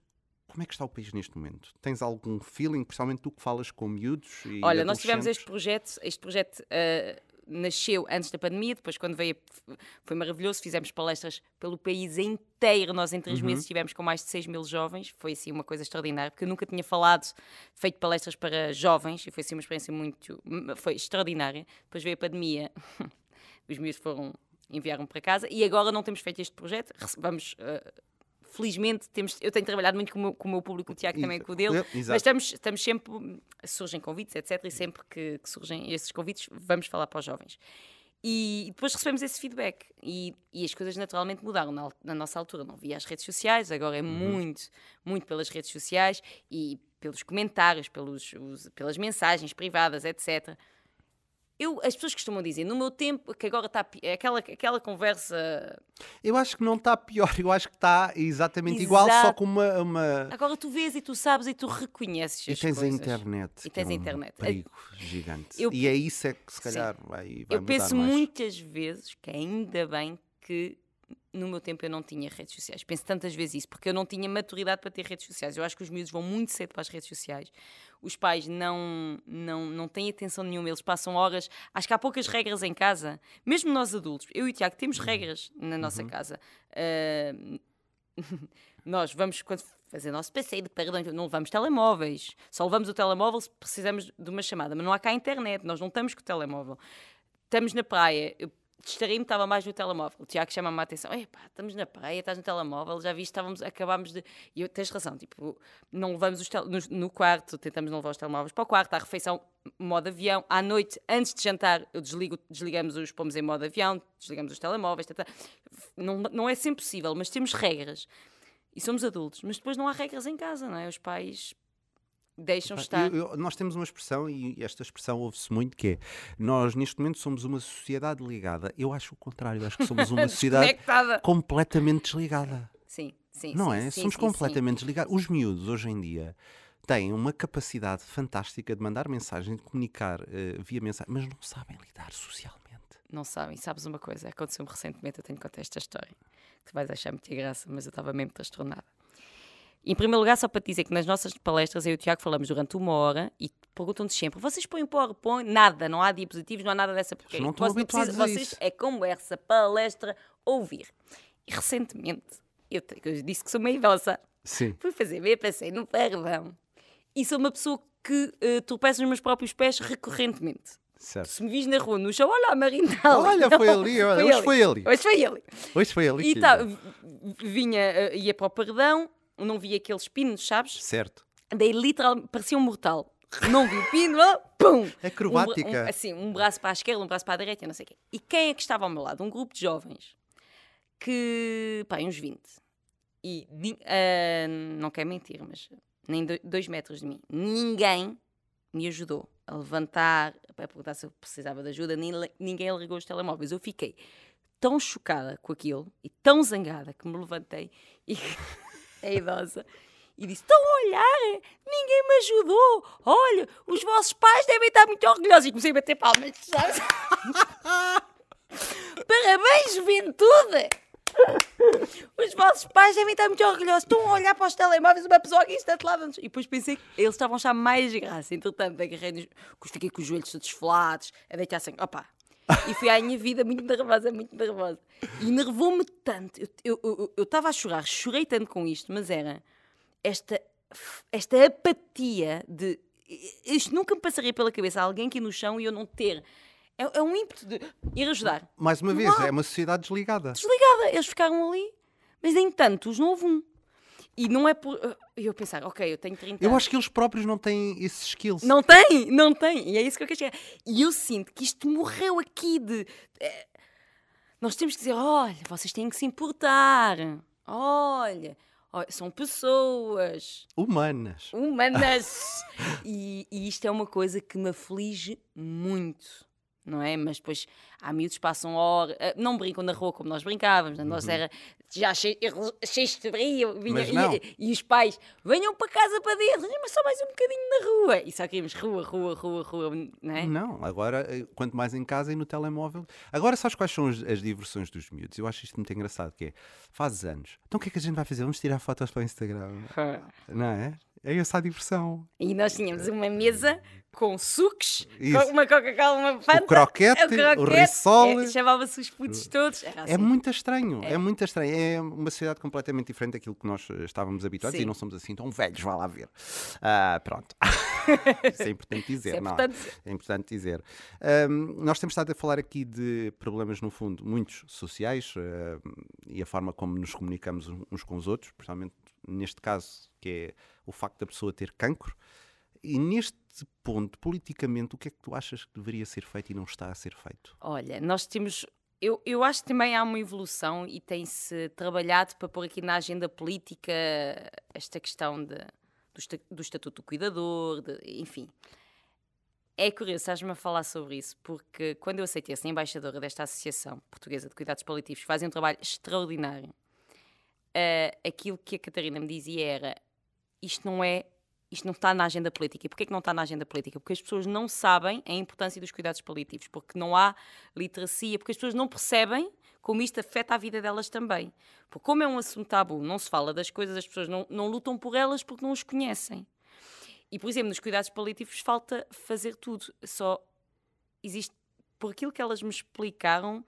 como é que está o país neste momento? Tens algum feeling, principalmente tu que falas com miúdos? E Olha, nós tivemos este projeto, este projeto uh, nasceu antes da pandemia, depois quando veio foi maravilhoso, fizemos palestras pelo país inteiro, nós em três uhum. meses estivemos com mais de 6 mil jovens, foi assim uma coisa extraordinária, porque eu nunca tinha falado, feito palestras para jovens, e foi assim uma experiência muito, foi extraordinária. Depois veio a pandemia, os miúdos foram enviaram para casa e agora não temos feito este projeto, vamos... Uh, felizmente temos, eu tenho trabalhado muito com o meu, com o meu público, o Tiago também com o dele, Exato. mas estamos, estamos sempre, surgem convites, etc. E sempre que, que, surgem esses convites, vamos falar para os jovens. E depois recebemos esse feedback e, e as coisas naturalmente mudaram na, na, nossa altura. Não via as redes sociais, agora é uhum. muito, muito pelas redes sociais e pelos comentários, pelos, os, pelas mensagens privadas, etc eu, as pessoas costumam dizer, no meu tempo, que agora está aquela, aquela conversa. Eu acho que não está pior, eu acho que está exatamente Exato. igual, só com uma, uma, Agora tu vês e tu sabes e tu reconheces. E tens coisas. a internet. E tens é um a internet. perigo gigante. Eu, e é isso é que se calhar vai, vai Eu penso mais. muitas vezes que ainda bem que no meu tempo eu não tinha redes sociais. Penso tantas vezes isso, porque eu não tinha maturidade para ter redes sociais. Eu acho que os miúdos vão muito cedo para as redes sociais. Os pais não, não, não têm atenção nenhuma, eles passam horas. Acho que há poucas regras em casa. Mesmo nós adultos, eu e o Tiago temos regras na nossa uhum. casa. Uh, nós vamos, quando fazer nosso passeio de perdão, não levamos telemóveis. Só levamos o telemóvel se precisamos de uma chamada. Mas não há cá internet, nós não estamos com o telemóvel. Estamos na praia, eu distraí-me, estava mais no telemóvel. O Tiago chama-me a atenção: Epá, estamos na praia, estás no telemóvel, já viste, estávamos, acabámos de. E eu, tens razão, tipo, não levamos os no, no, quarto, tentamos não levar os telemóveis para o quarto, à refeição, modo avião. À noite, antes de jantar, eu desligo, desligamos os pomos em modo avião, desligamos os telemóveis, tata. Não, não é sempre possível, mas temos regras. E somos adultos, mas depois não há regras em casa, não é? Os pais deixam estar. Eu, eu, nós temos uma expressão, e esta expressão ouve-se muito, que é nós neste momento somos uma sociedade ligada. Eu acho o contrário, acho que somos uma sociedade completamente desligada. Sim, sim. Não sim, é? Sim, somos sim, completamente desligados. Os miúdos hoje em dia têm uma capacidade fantástica de mandar mensagem, de comunicar uh, via mensagem, mas não sabem lidar socialmente. Não sabem. Sabes uma coisa? Aconteceu-me recentemente, eu tenho que contar esta história. Tu vais achar muita graça, mas eu estava mesmo transtornada. Em primeiro lugar, só para te dizer que nas nossas palestras eu e o Tiago falamos durante uma hora e perguntam-nos sempre: vocês põem PowerPoint? Nada, não há diapositivos, não há nada dessa porcaria. Não estão vocês, habituados a vocês é conversa, palestra, ouvir. E recentemente, eu, eu disse que sou meio idosa. Sim. Fui fazer B, passei no perdão. E sou uma pessoa que uh, tropeça nos meus próprios pés recorrentemente. Certo. Se me vis na rua, no chão, olha a Marindal. Olha, foi ali, olha, foi hoje ali. foi ali. Hoje foi ele. Hoje foi ali. E tá, vinha, uh, ia para o perdão, não vi aqueles pinos, sabes? Certo. Daí literalmente parecia um mortal. Não vi o pino, pum! Acrobática. Um, um, assim, um braço para a esquerda, um braço para a direita, não sei o quê. E quem é que estava ao meu lado? Um grupo de jovens que, pá, uns 20. E uh, não quero mentir, mas nem dois metros de mim. Ninguém me ajudou a levantar, para perguntar se eu precisava de ajuda, nem, ninguém ligou os telemóveis. Eu fiquei tão chocada com aquilo e tão zangada que me levantei e é idosa, e disse: Estão a olhar? Ninguém me ajudou. Olha, os vossos pais devem estar muito orgulhosos. E comecei a bater palmas, sabes? Parabéns, juventude! Os vossos pais devem estar muito orgulhosos. Estão a olhar para os telemóveis, uma pessoa aqui está lado. E depois pensei que eles estavam a achar mais graça. Entretanto, agarrei, fiquei com os joelhos todos flados, a deitar assim, opa. E fui à minha vida muito nervosa, muito nervosa. E nervou-me tanto. Eu estava a chorar, chorei tanto com isto, mas era esta, esta apatia de. Isto nunca me passaria pela cabeça alguém aqui no chão e eu não ter é, é um ímpeto de ir ajudar. Mais uma vez, é uma sociedade desligada. Desligada. Eles ficaram ali, mas nem tantos, não houve um. E não é por. E eu pensar, ok, eu tenho 30 anos. Eu acho que eles próprios não têm esses skills. Não têm, não têm. E é isso que eu quero chegar. E eu sinto que isto morreu aqui de. É, nós temos que dizer: olha, vocês têm que se importar. Olha, olha são pessoas. Humanas. Humanas. e, e isto é uma coisa que me aflige muito não é? Mas depois há miúdos que passam horas, eh, não brincam na rua como nós brincávamos, né? nós era já cheio, cheio de vinha, e, e, os pais venham para casa para dentro, mas só mais um bocadinho na rua, e só queríamos rua, rua, rua, rua, não é? Não, agora, eh, quanto mais em casa e no telemóvel. Agora, sabes quais são as, as diversões dos miúdos? Eu acho isto muito engraçado, que é, fazes anos, então o que é que a gente vai fazer? Vamos tirar fotos para o Instagram, não é? É essa a diversão. E nós tínhamos uma mesa com sucos, com uma Coca-Cola, uma Fanta. O croquete, o, croquete, o risol. É, Chamava-se os putos todos. É assim. É muito estranho, é. é. muito estranho. É uma sociedade completamente diferente daquilo que nós estávamos habituados Sim. e não somos assim tão velhos, vá lá ver. Uh, pronto. Isso é importante dizer, é não é? É importante dizer. Um, nós temos estado a falar aqui de problemas, no fundo, muitos sociais uh, e a forma como nos comunicamos uns com os outros, principalmente neste caso, que é o facto da pessoa ter cancro. E neste ponto, politicamente, o que é que tu achas que deveria ser feito e não está a ser feito? Olha, nós temos. Eu, eu acho que também há uma evolução e tem-se trabalhado para pôr aqui na agenda política esta questão de, do, do Estatuto do Cuidador, de, enfim. É curioso, estás-me a falar sobre isso, porque quando eu aceitei ser embaixadora desta Associação Portuguesa de Cuidados Paliativos, fazem um trabalho extraordinário, uh, aquilo que a Catarina me dizia era isto não é isto não está na agenda política. E porquê que não está na agenda política? Porque as pessoas não sabem a importância dos cuidados paliativos, porque não há literacia, porque as pessoas não percebem como isto afeta a vida delas também. Porque como é um assunto tabu, não se fala das coisas, as pessoas não, não lutam por elas porque não os conhecem. E, por exemplo, nos cuidados paliativos falta fazer tudo. Só existe, por aquilo que elas me explicaram,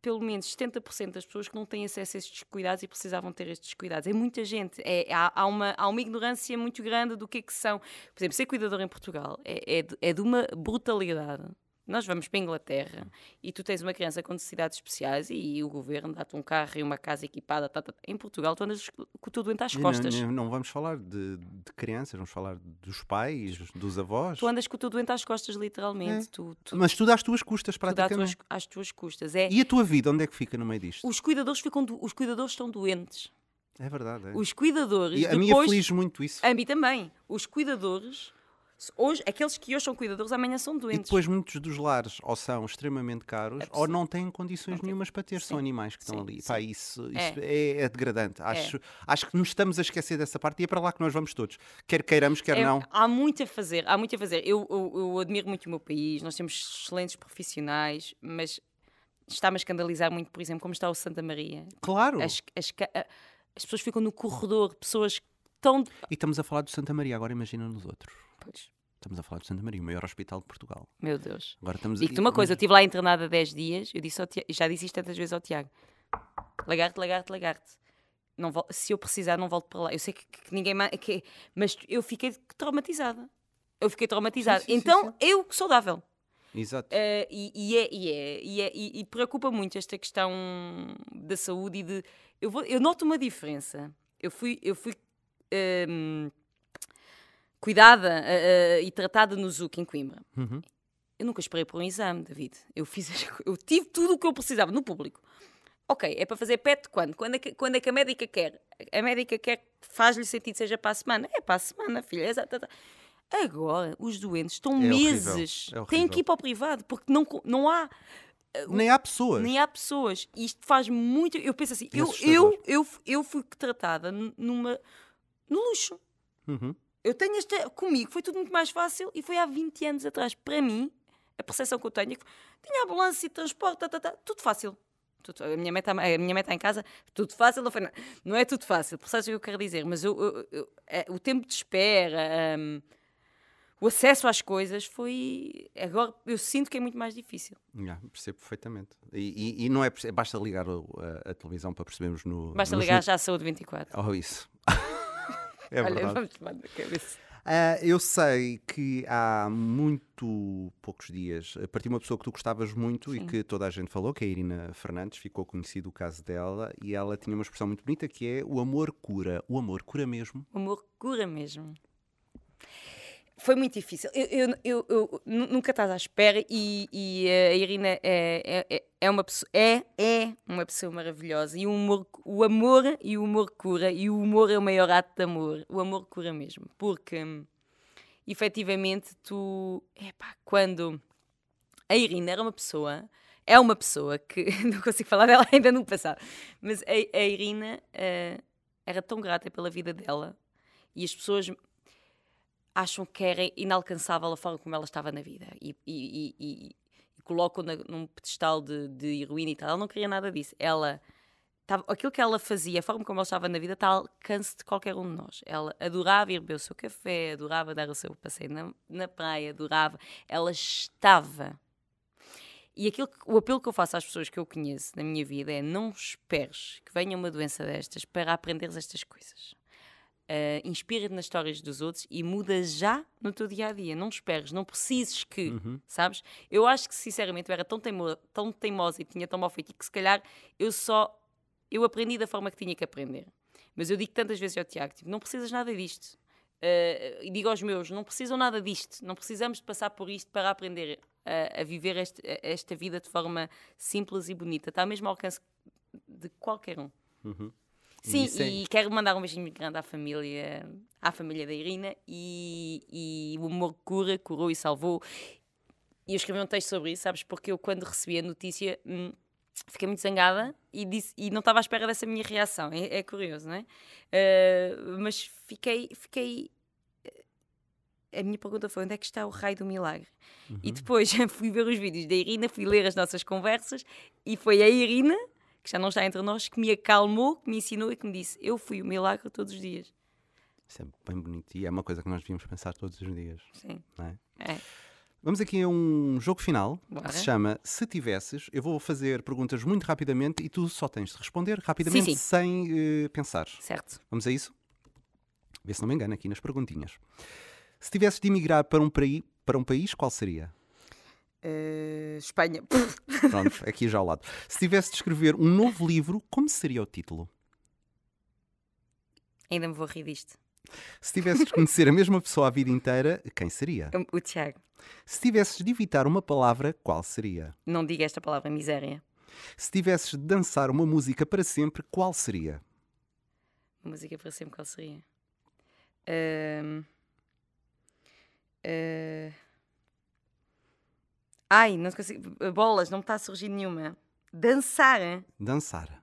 pelo menos 70% das pessoas que não têm acesso a estes cuidados e precisavam ter estes cuidados. É muita gente. É, há, há, uma, há uma ignorância muito grande do que é que são. Por exemplo, ser cuidador em Portugal é, é, de, é de uma brutalidade nós vamos para a Inglaterra e tu tens uma criança com necessidades especiais e o governo dá-te um carro e uma casa equipada. Tá, tá. Em Portugal, tu andas com o teu doente às costas. Não, não, vamos falar de, de, crianças, vamos falar dos pais, dos avós. Tu andas com o teu doente às costas, literalmente. É. Tu, tu, Mas tudo às tuas custas, praticamente. Tudo às, tuas custas. É. E a tua vida, onde é que fica no meio disto? Os cuidadores, ficam do... os cuidadores estão doentes. É verdade. É. Os cuidadores. E a depois... mim aflige muito isso. A mim também. Os cuidadores Hoje, aqueles que hoje são cuidadores, amanhã são doentes. E depois muitos dos lares ou são extremamente caros ou não têm condições não nenhumas para ter, sim. são animais que sim, estão ali. Pá, isso, isso é. É, é. degradante. Acho, é. acho que nos estamos a esquecer dessa parte e é para lá que nós vamos todos. Quer queiramos, quer é, não. Há muito a fazer, há muito a fazer. Eu, eu, eu admiro muito o meu país, nós temos excelentes profissionais, mas está-me a escandalizar muito, por exemplo, como está o Santa Maria. Claro. As, as, as pessoas ficam no corredor, pessoas tão. E estamos a falar do Santa Maria, agora imagina nos outros. Pois. Estamos a falar do Santa Maria, o maior hospital de Portugal. Meu Deus. Agora estamos Digo-te uma coisa, eu estive lá internada há 10 dias, eu disse Tiago, já disse isto tantas vezes ao Tiago: lagarto, lagarto, lagarto. Não se eu precisar, não volto para lá. Eu sei que, que ninguém mais. Que, mas eu fiquei traumatizada. Eu fiquei traumatizada. Sim, sim, então, sim, eu saudável. Exato. Uh, e, e, é, e, é, e, é, e, preocupa muito esta questão da saúde e de. Eu, vou, eu noto uma diferença. Eu fui. Eu fui uh, cuidada uh, e tratada no ZUC em Coimbra. Uhum. Eu nunca esperei por um exame, David. Eu fiz, eu tive tudo o que eu precisava no público. Ok, é para fazer PET quando? Quando é que, quando é que a médica quer? A médica quer faz-lhe sentido seja para a semana? É para a semana, filha. Exato. Agora, os doentes estão é meses. É Têm que ir para o privado, porque não, não há. Eh, nem há pessoas. Nem há pessoas. E isto faz muito. Eu penso assim, eu, eu, eu, eu fui tratada numa. no luxo. Uhum eu tenho esta. Comigo foi tudo muito mais fácil e foi há 20 anos atrás. Para mim, a percepção que eu tenho é que tinha ambulância e transporte, tá, tá, tá, tudo fácil. Tudo, a, minha meta, a minha meta em casa, tudo fácil, não, foi, não, não é tudo fácil, percebes o que eu quero dizer? Mas eu, eu, eu, é, o tempo de espera, um, o acesso às coisas foi. Agora eu sinto que é muito mais difícil. Yeah, percebo perfeitamente. E, e, e não é. Basta ligar a, a, televisão para percebermos no. Basta ligar no... já a Saúde 24. Oh, isso. É Olha, verdade. vamos tomar na cabeça. Uh, eu sei que há muito poucos dias partiu uma pessoa que tu gostavas muito Sim. e que toda a gente falou, que é a Irina Fernandes, ficou conhecido o caso dela e ela tinha uma expressão muito bonita que é o amor cura. O amor cura mesmo. O amor cura mesmo foi muito difícil. Eu, eu, eu, nunca estás à espera e, e a Irina é, é, é, é, uma pessoa, é, é uma pessoa maravilhosa. E o, humor, o amor e o humor cura. E o humor é o maior ato de amor. O amor cura mesmo. Porque, efetivamente, tu... Epá, quando... A Irina era uma pessoa... É uma pessoa que... Não consigo falar dela ainda no passado. Mas a, a Irina uh, era tão grata pela vida dela. E as pessoas acham que era inalcançável a forma como ela estava na vida e, e, e, e colocam na, num pedestal de, de heroína e tal. Ela não queria nada disso. Ela estava, aquilo que ela fazia, a forma como ela estava na vida, está ao alcance de qualquer um de nós. Ela adorava ir beber o seu café, adorava dar o seu passeio na, na praia, adorava. Ela estava. E aquilo que, o apelo que eu faço às pessoas que eu conheço na minha vida é não esperes que venha uma doença destas para aprenderes estas coisas uh, inspira-te nas histórias dos outros e muda já no teu dia a dia. Não esperes, não precises que, uhum. sabes? Eu acho que, sinceramente, eu era tão, teimo, tão teimosa e tinha tão mal feito que, se calhar, eu só. Eu aprendi da forma que tinha que aprender. Mas eu digo tantas vezes ao Tiago: tipo, não precisas nada disto. Uh, e digo aos meus: não precisam nada disto. Não precisamos de passar por isto para aprender a, a viver este, esta vida de forma simples e bonita. Está mesmo ao alcance de qualquer um. Uhum. Sim, e, e, quero mandar um beijinho grande à família, à família da Irina e, e o humor cura, curou e salvou. E eu escrevi um texto sobre isso, sabes? Porque eu, quando recebi a notícia, hum, fiquei muito zangada e, disse, e não estava à espera dessa minha reação. É, é curioso, não é? Uh, mas fiquei, fiquei. A minha pergunta foi: onde é que está o raio do milagre? Uhum. E depois fui ver os vídeos da Irina, fui ler as nossas conversas e foi a Irina que já não está entre nós, que me acalmou, que me ensinou e que me disse: Eu fui o milagre todos os dias. Isso é bem bonito e é uma coisa que nós devíamos pensar todos os dias. Sim. É? É. Vamos aqui a um jogo final Bora. que se chama Se Tivesses. Eu vou fazer perguntas muito rapidamente e tu só tens de responder rapidamente Sim, sim. sem eh, pensar. Certo. Vamos a isso? Vê se não me engano aqui nas perguntinhas. Se tivesses de emigrar para um, para um país, qual seria? Eh, Espanha. Pronto, aqui já ao lado. Se tivesse de escrever um novo livro, como seria o título? Ainda me vou rir disto. Se tivesses de conhecer a mesma pessoa a vida inteira, quem seria? O Tiago. Se tivesses de evitar uma palavra, qual seria? Não diga esta palavra, miséria. Se tivesses de dançar uma música para sempre, qual seria? Música para sempre, qual seria? Ahm, eh, Ai, não consigo. Bolas, não me está a surgir nenhuma. Dançar. Dançar.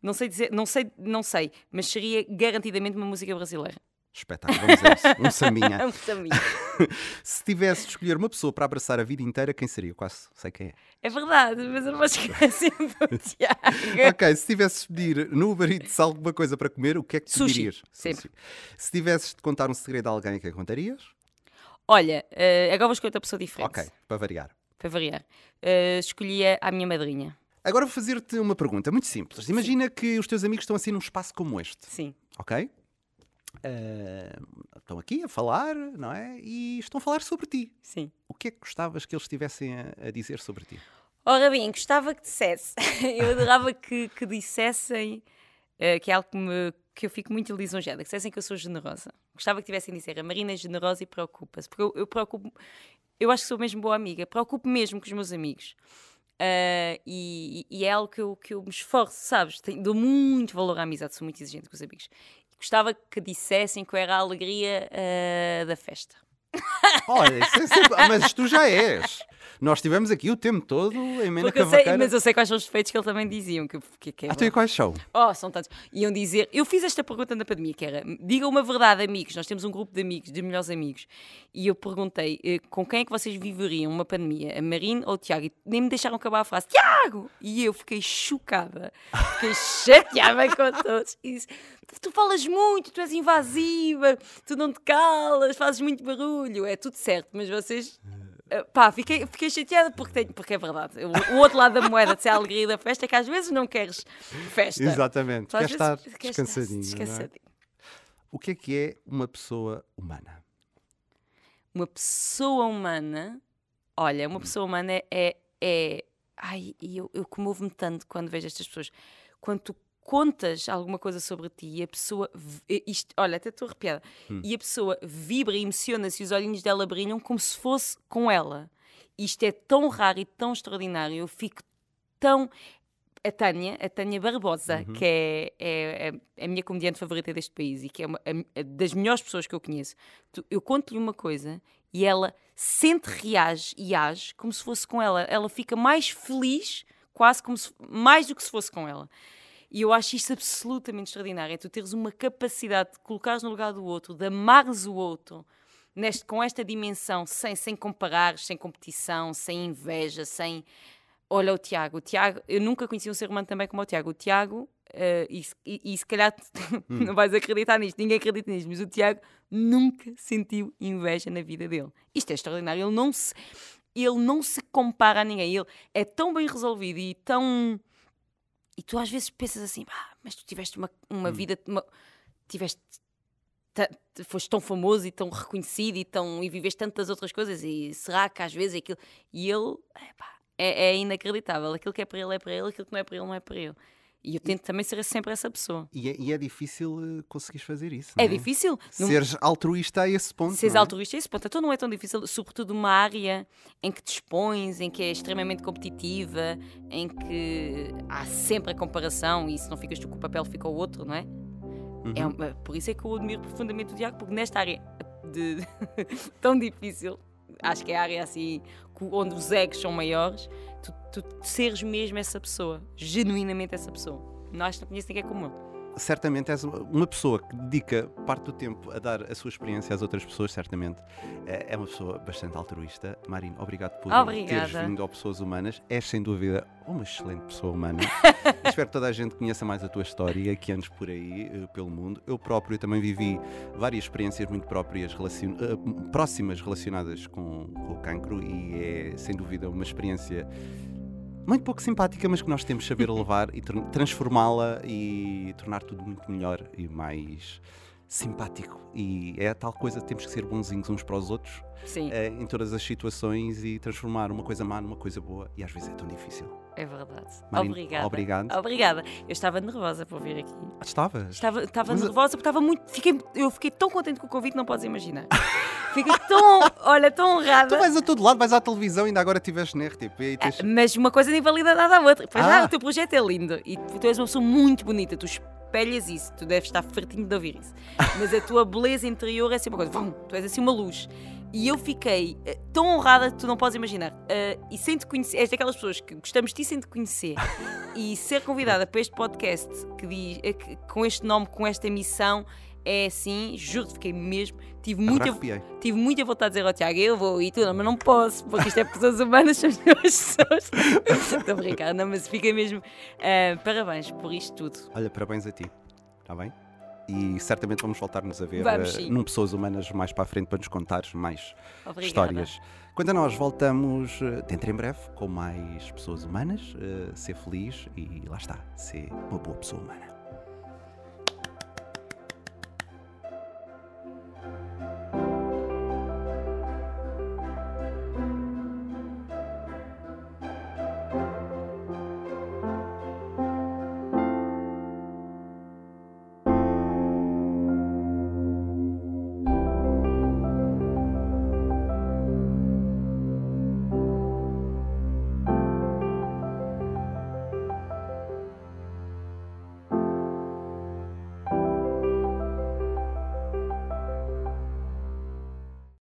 Não sei dizer, não sei, não sei, mas seria garantidamente uma música brasileira. Espetáculo, vamos a isso. Um sambinha. Um sambinha. Se tivesse de escolher uma pessoa para abraçar a vida inteira, quem seria? Eu quase sei quem é. É verdade, mas eu não vou esquecer sempre o Tiago. Ok, se tivesses de pedir no Uber Eats alguma coisa para comer, o que é que tu Sushi, pedirias? sempre. Se tivesses de contar um segredo a alguém, quem contarias? Olha, eh, agora vou escolher outra pessoa diferente. Ok, para variar. Para variar. Eh, escolhia a minha madrinha. Agora vou fazer-te uma pergunta muito simples. Imagina que os teus amigos estão assim num espaço como este, Sim. ok? Ah, estão aqui a falar, não é? E estão a falar sobre ti. Sim. O que é que gostavas que eles estivessem a, a dizer sobre ti? Ora bem, gostava que dissesse. eu adorava que, que dissessem, eh, que é algo que, me- que eu fico muito lisonjeada, que dissessem que eu sou generosa. Gostava que tivessem a dizer, a Marina é generosa e preocupa-se. Porque eu, eu preocupo, eu acho que sou mesmo boa amiga, preocupo mesmo com os meus amigos. Ah, e, e é algo que eu, que eu me esforço, sabes? Tenho- dou muito valor à amizade, sou muito exigente com os amigos. Gostava que dissessem eu era a alegria ah, da festa. Olha, isso é sempre- ah, mas tu já és. Nós estivemos aqui o tempo todo em Mena Porque eu sei, mas eu sei quais são os defeitos que eles também diziam. Que, que, que é Ah, tu e quais são? Oh, são tantos. Iam dizer. Eu fiz esta pergunta na pandemia, que era: digam uma verdade, amigos. Nós temos um grupo de amigos, de melhores amigos. E eu perguntei: eh, com quem é que vocês viveriam uma pandemia? A Marina ou o Tiago? E nem me deixaram acabar a frase: Tiago! E eu fiquei chocada. Fiquei chateada com todos. E disse: Tu falas muito, tu és invasiva, tu não te calas, fazes muito barulho. É tudo certo, mas vocês. eh, Pá, fiquei, fiquei chateada porque, tenho, porque é verdade. O, o outro lado da moeda de ser a alegria da festa é que às vezes não queres festa. Exatamente. Tu às Quer vezes estar queres descansadinho. é? descansadinho. O que é que é uma pessoa humana? Uma pessoa humana, olha, uma pessoa humana é. é, é- ai, eu, eu comovo-me tanto quando vejo estas pessoas. Quando tu contas alguma coisa sobre ti e a pessoa. Isto, olha, até estou arrepiada. E a pessoa vibra e emociona-se e os olhinhos dela brilham como se fosse com ela. Isto é tão raro e tão extraordinário. Eu fico tão. A Tânia, a Tânia Barbosa, que é, é, é a minha comediante favorita deste país e que é uma, a- a das melhores pessoas que eu conheço, tu- eu conto-lhe uma coisa e ela sente, reage e age como se fosse com ela. Ela fica mais feliz, quase como se, mais do que se fosse com ela. E eu acho isso absolutamente extraordinário. É tu teres uma capacidade de colocares no lugar do outro, de amares o outro, neste, com esta dimensão, sem, sem comparares, sem competição, sem inveja, sem. Olha o Tiago. O Tiago, eu nunca conheci um ser humano também como o Tiago. O Tiago, eh, e, se- e- e se calhar não vais acreditar nisto, ninguém acredita nisto, mas o Tiago nunca sentiu inveja na vida dele. Isto é extraordinário. Ele não se, ele não se compara a ninguém. Ele é tão bem resolvido e tão. E tu às vezes pensas assim, "Ah, mas tu tiveste uma, uma vida, uma- tiveste, foste tão famoso e tão reconhecido e, tão, e viveste tantas outras coisas e será que às vezes aquilo... E ele, epá, é, é inacreditável, aquilo que é para ele é para ele, aquilo que não é para ele não é para ele. E eu tento também ser sempre essa pessoa. E é, e é difícil eh, conseguires fazer isso. É não difícil. Seres altruísta a esse ponto. Seres é? altruísta, esse ponto. Então não é tão difícil, sobretudo numa área em que te expões, em que é extremamente competitiva, em que há sempre a comparação e se não ficas tu com o papel, fica o outro, não é? É uma- por isso é que eu admiro profundamente o Tiago, porque nesta área de, tão difícil, acho que é a área assim onde os egos são maiores, tu, tu seres mesmo essa pessoa, genuinamente essa pessoa. Que não conheço ninguém como ele. Certamente és uma pessoa que dedica parte do tempo a dar a sua experiência às outras pessoas, certamente. Eh, é uma pessoa bastante altruísta. Marino, obrigado por Obrigada. teres vindo ao Pessoas Humanas. És, sem dúvida, uma excelente pessoa humana. Espero que toda a gente conheça mais a tua história, que andes por aí, eh, pelo mundo. Eu próprio também vivi várias experiências muito próprias, relacion... uh, próximas relacionadas com, com o cancro e é, sem dúvida, uma experiência muito pouco simpática, mas que nós temos saber levar e transformá-la e tornar tudo muito melhor e mais simpático. E é a tal coisa, temos que ser bonzinhos uns para os outros é, em todas as situações e transformar uma coisa má numa coisa boa. E às vezes é tão difícil. É verdade. Obrigada. Obrigado. Obrigada. Eu estava nervosa por vir aqui. Ah, estava? Estava, estava mas... nervosa porque estava muito. Fiquei, eu fiquei tão contente com o convite, não podes imaginar. Fiquei tão, olha, tão honrada. Tu vais a todo lado, vais à televisão, ainda agora estiveste na RTP e tens... ah, Mas uma coisa nem valida nada à outra. Para ah. já, o teu projeto é lindo e tu és uma pessoa muito bonita. Tu espelhas isso, tu deves estar fartinho de ouvir isso. Mas a tua beleza interior é sempre uma coisa. Vum, tu és assim uma luz. E eu fiquei uh, tão honrada que tu não podes imaginar. Uh, e sem te conhecer, és daquelas pessoas que gostamos de ti sem te conhecer. e ser convidada para este podcast que diz, uh, que, com este nome, com esta missão, é assim, juro que fiquei mesmo. Tive muita, tive muita vontade de dizer ao Tiago, eu vou e tudo, mas não posso, porque isto é pessoas humanas, são as pessoas. Estou brincando, não, mas fiquei mesmo. Uh, parabéns por isto tudo. Olha, parabéns a ti, está bem? E certamente vamos voltar-nos a ver vamos, uh, num Pessoas Humanas mais para a frente para nos contar mais Obrigada. histórias. Quanto a nós, voltamos dentro em breve com mais Pessoas Humanas. Uh, ser feliz e lá está, ser uma boa pessoa humana.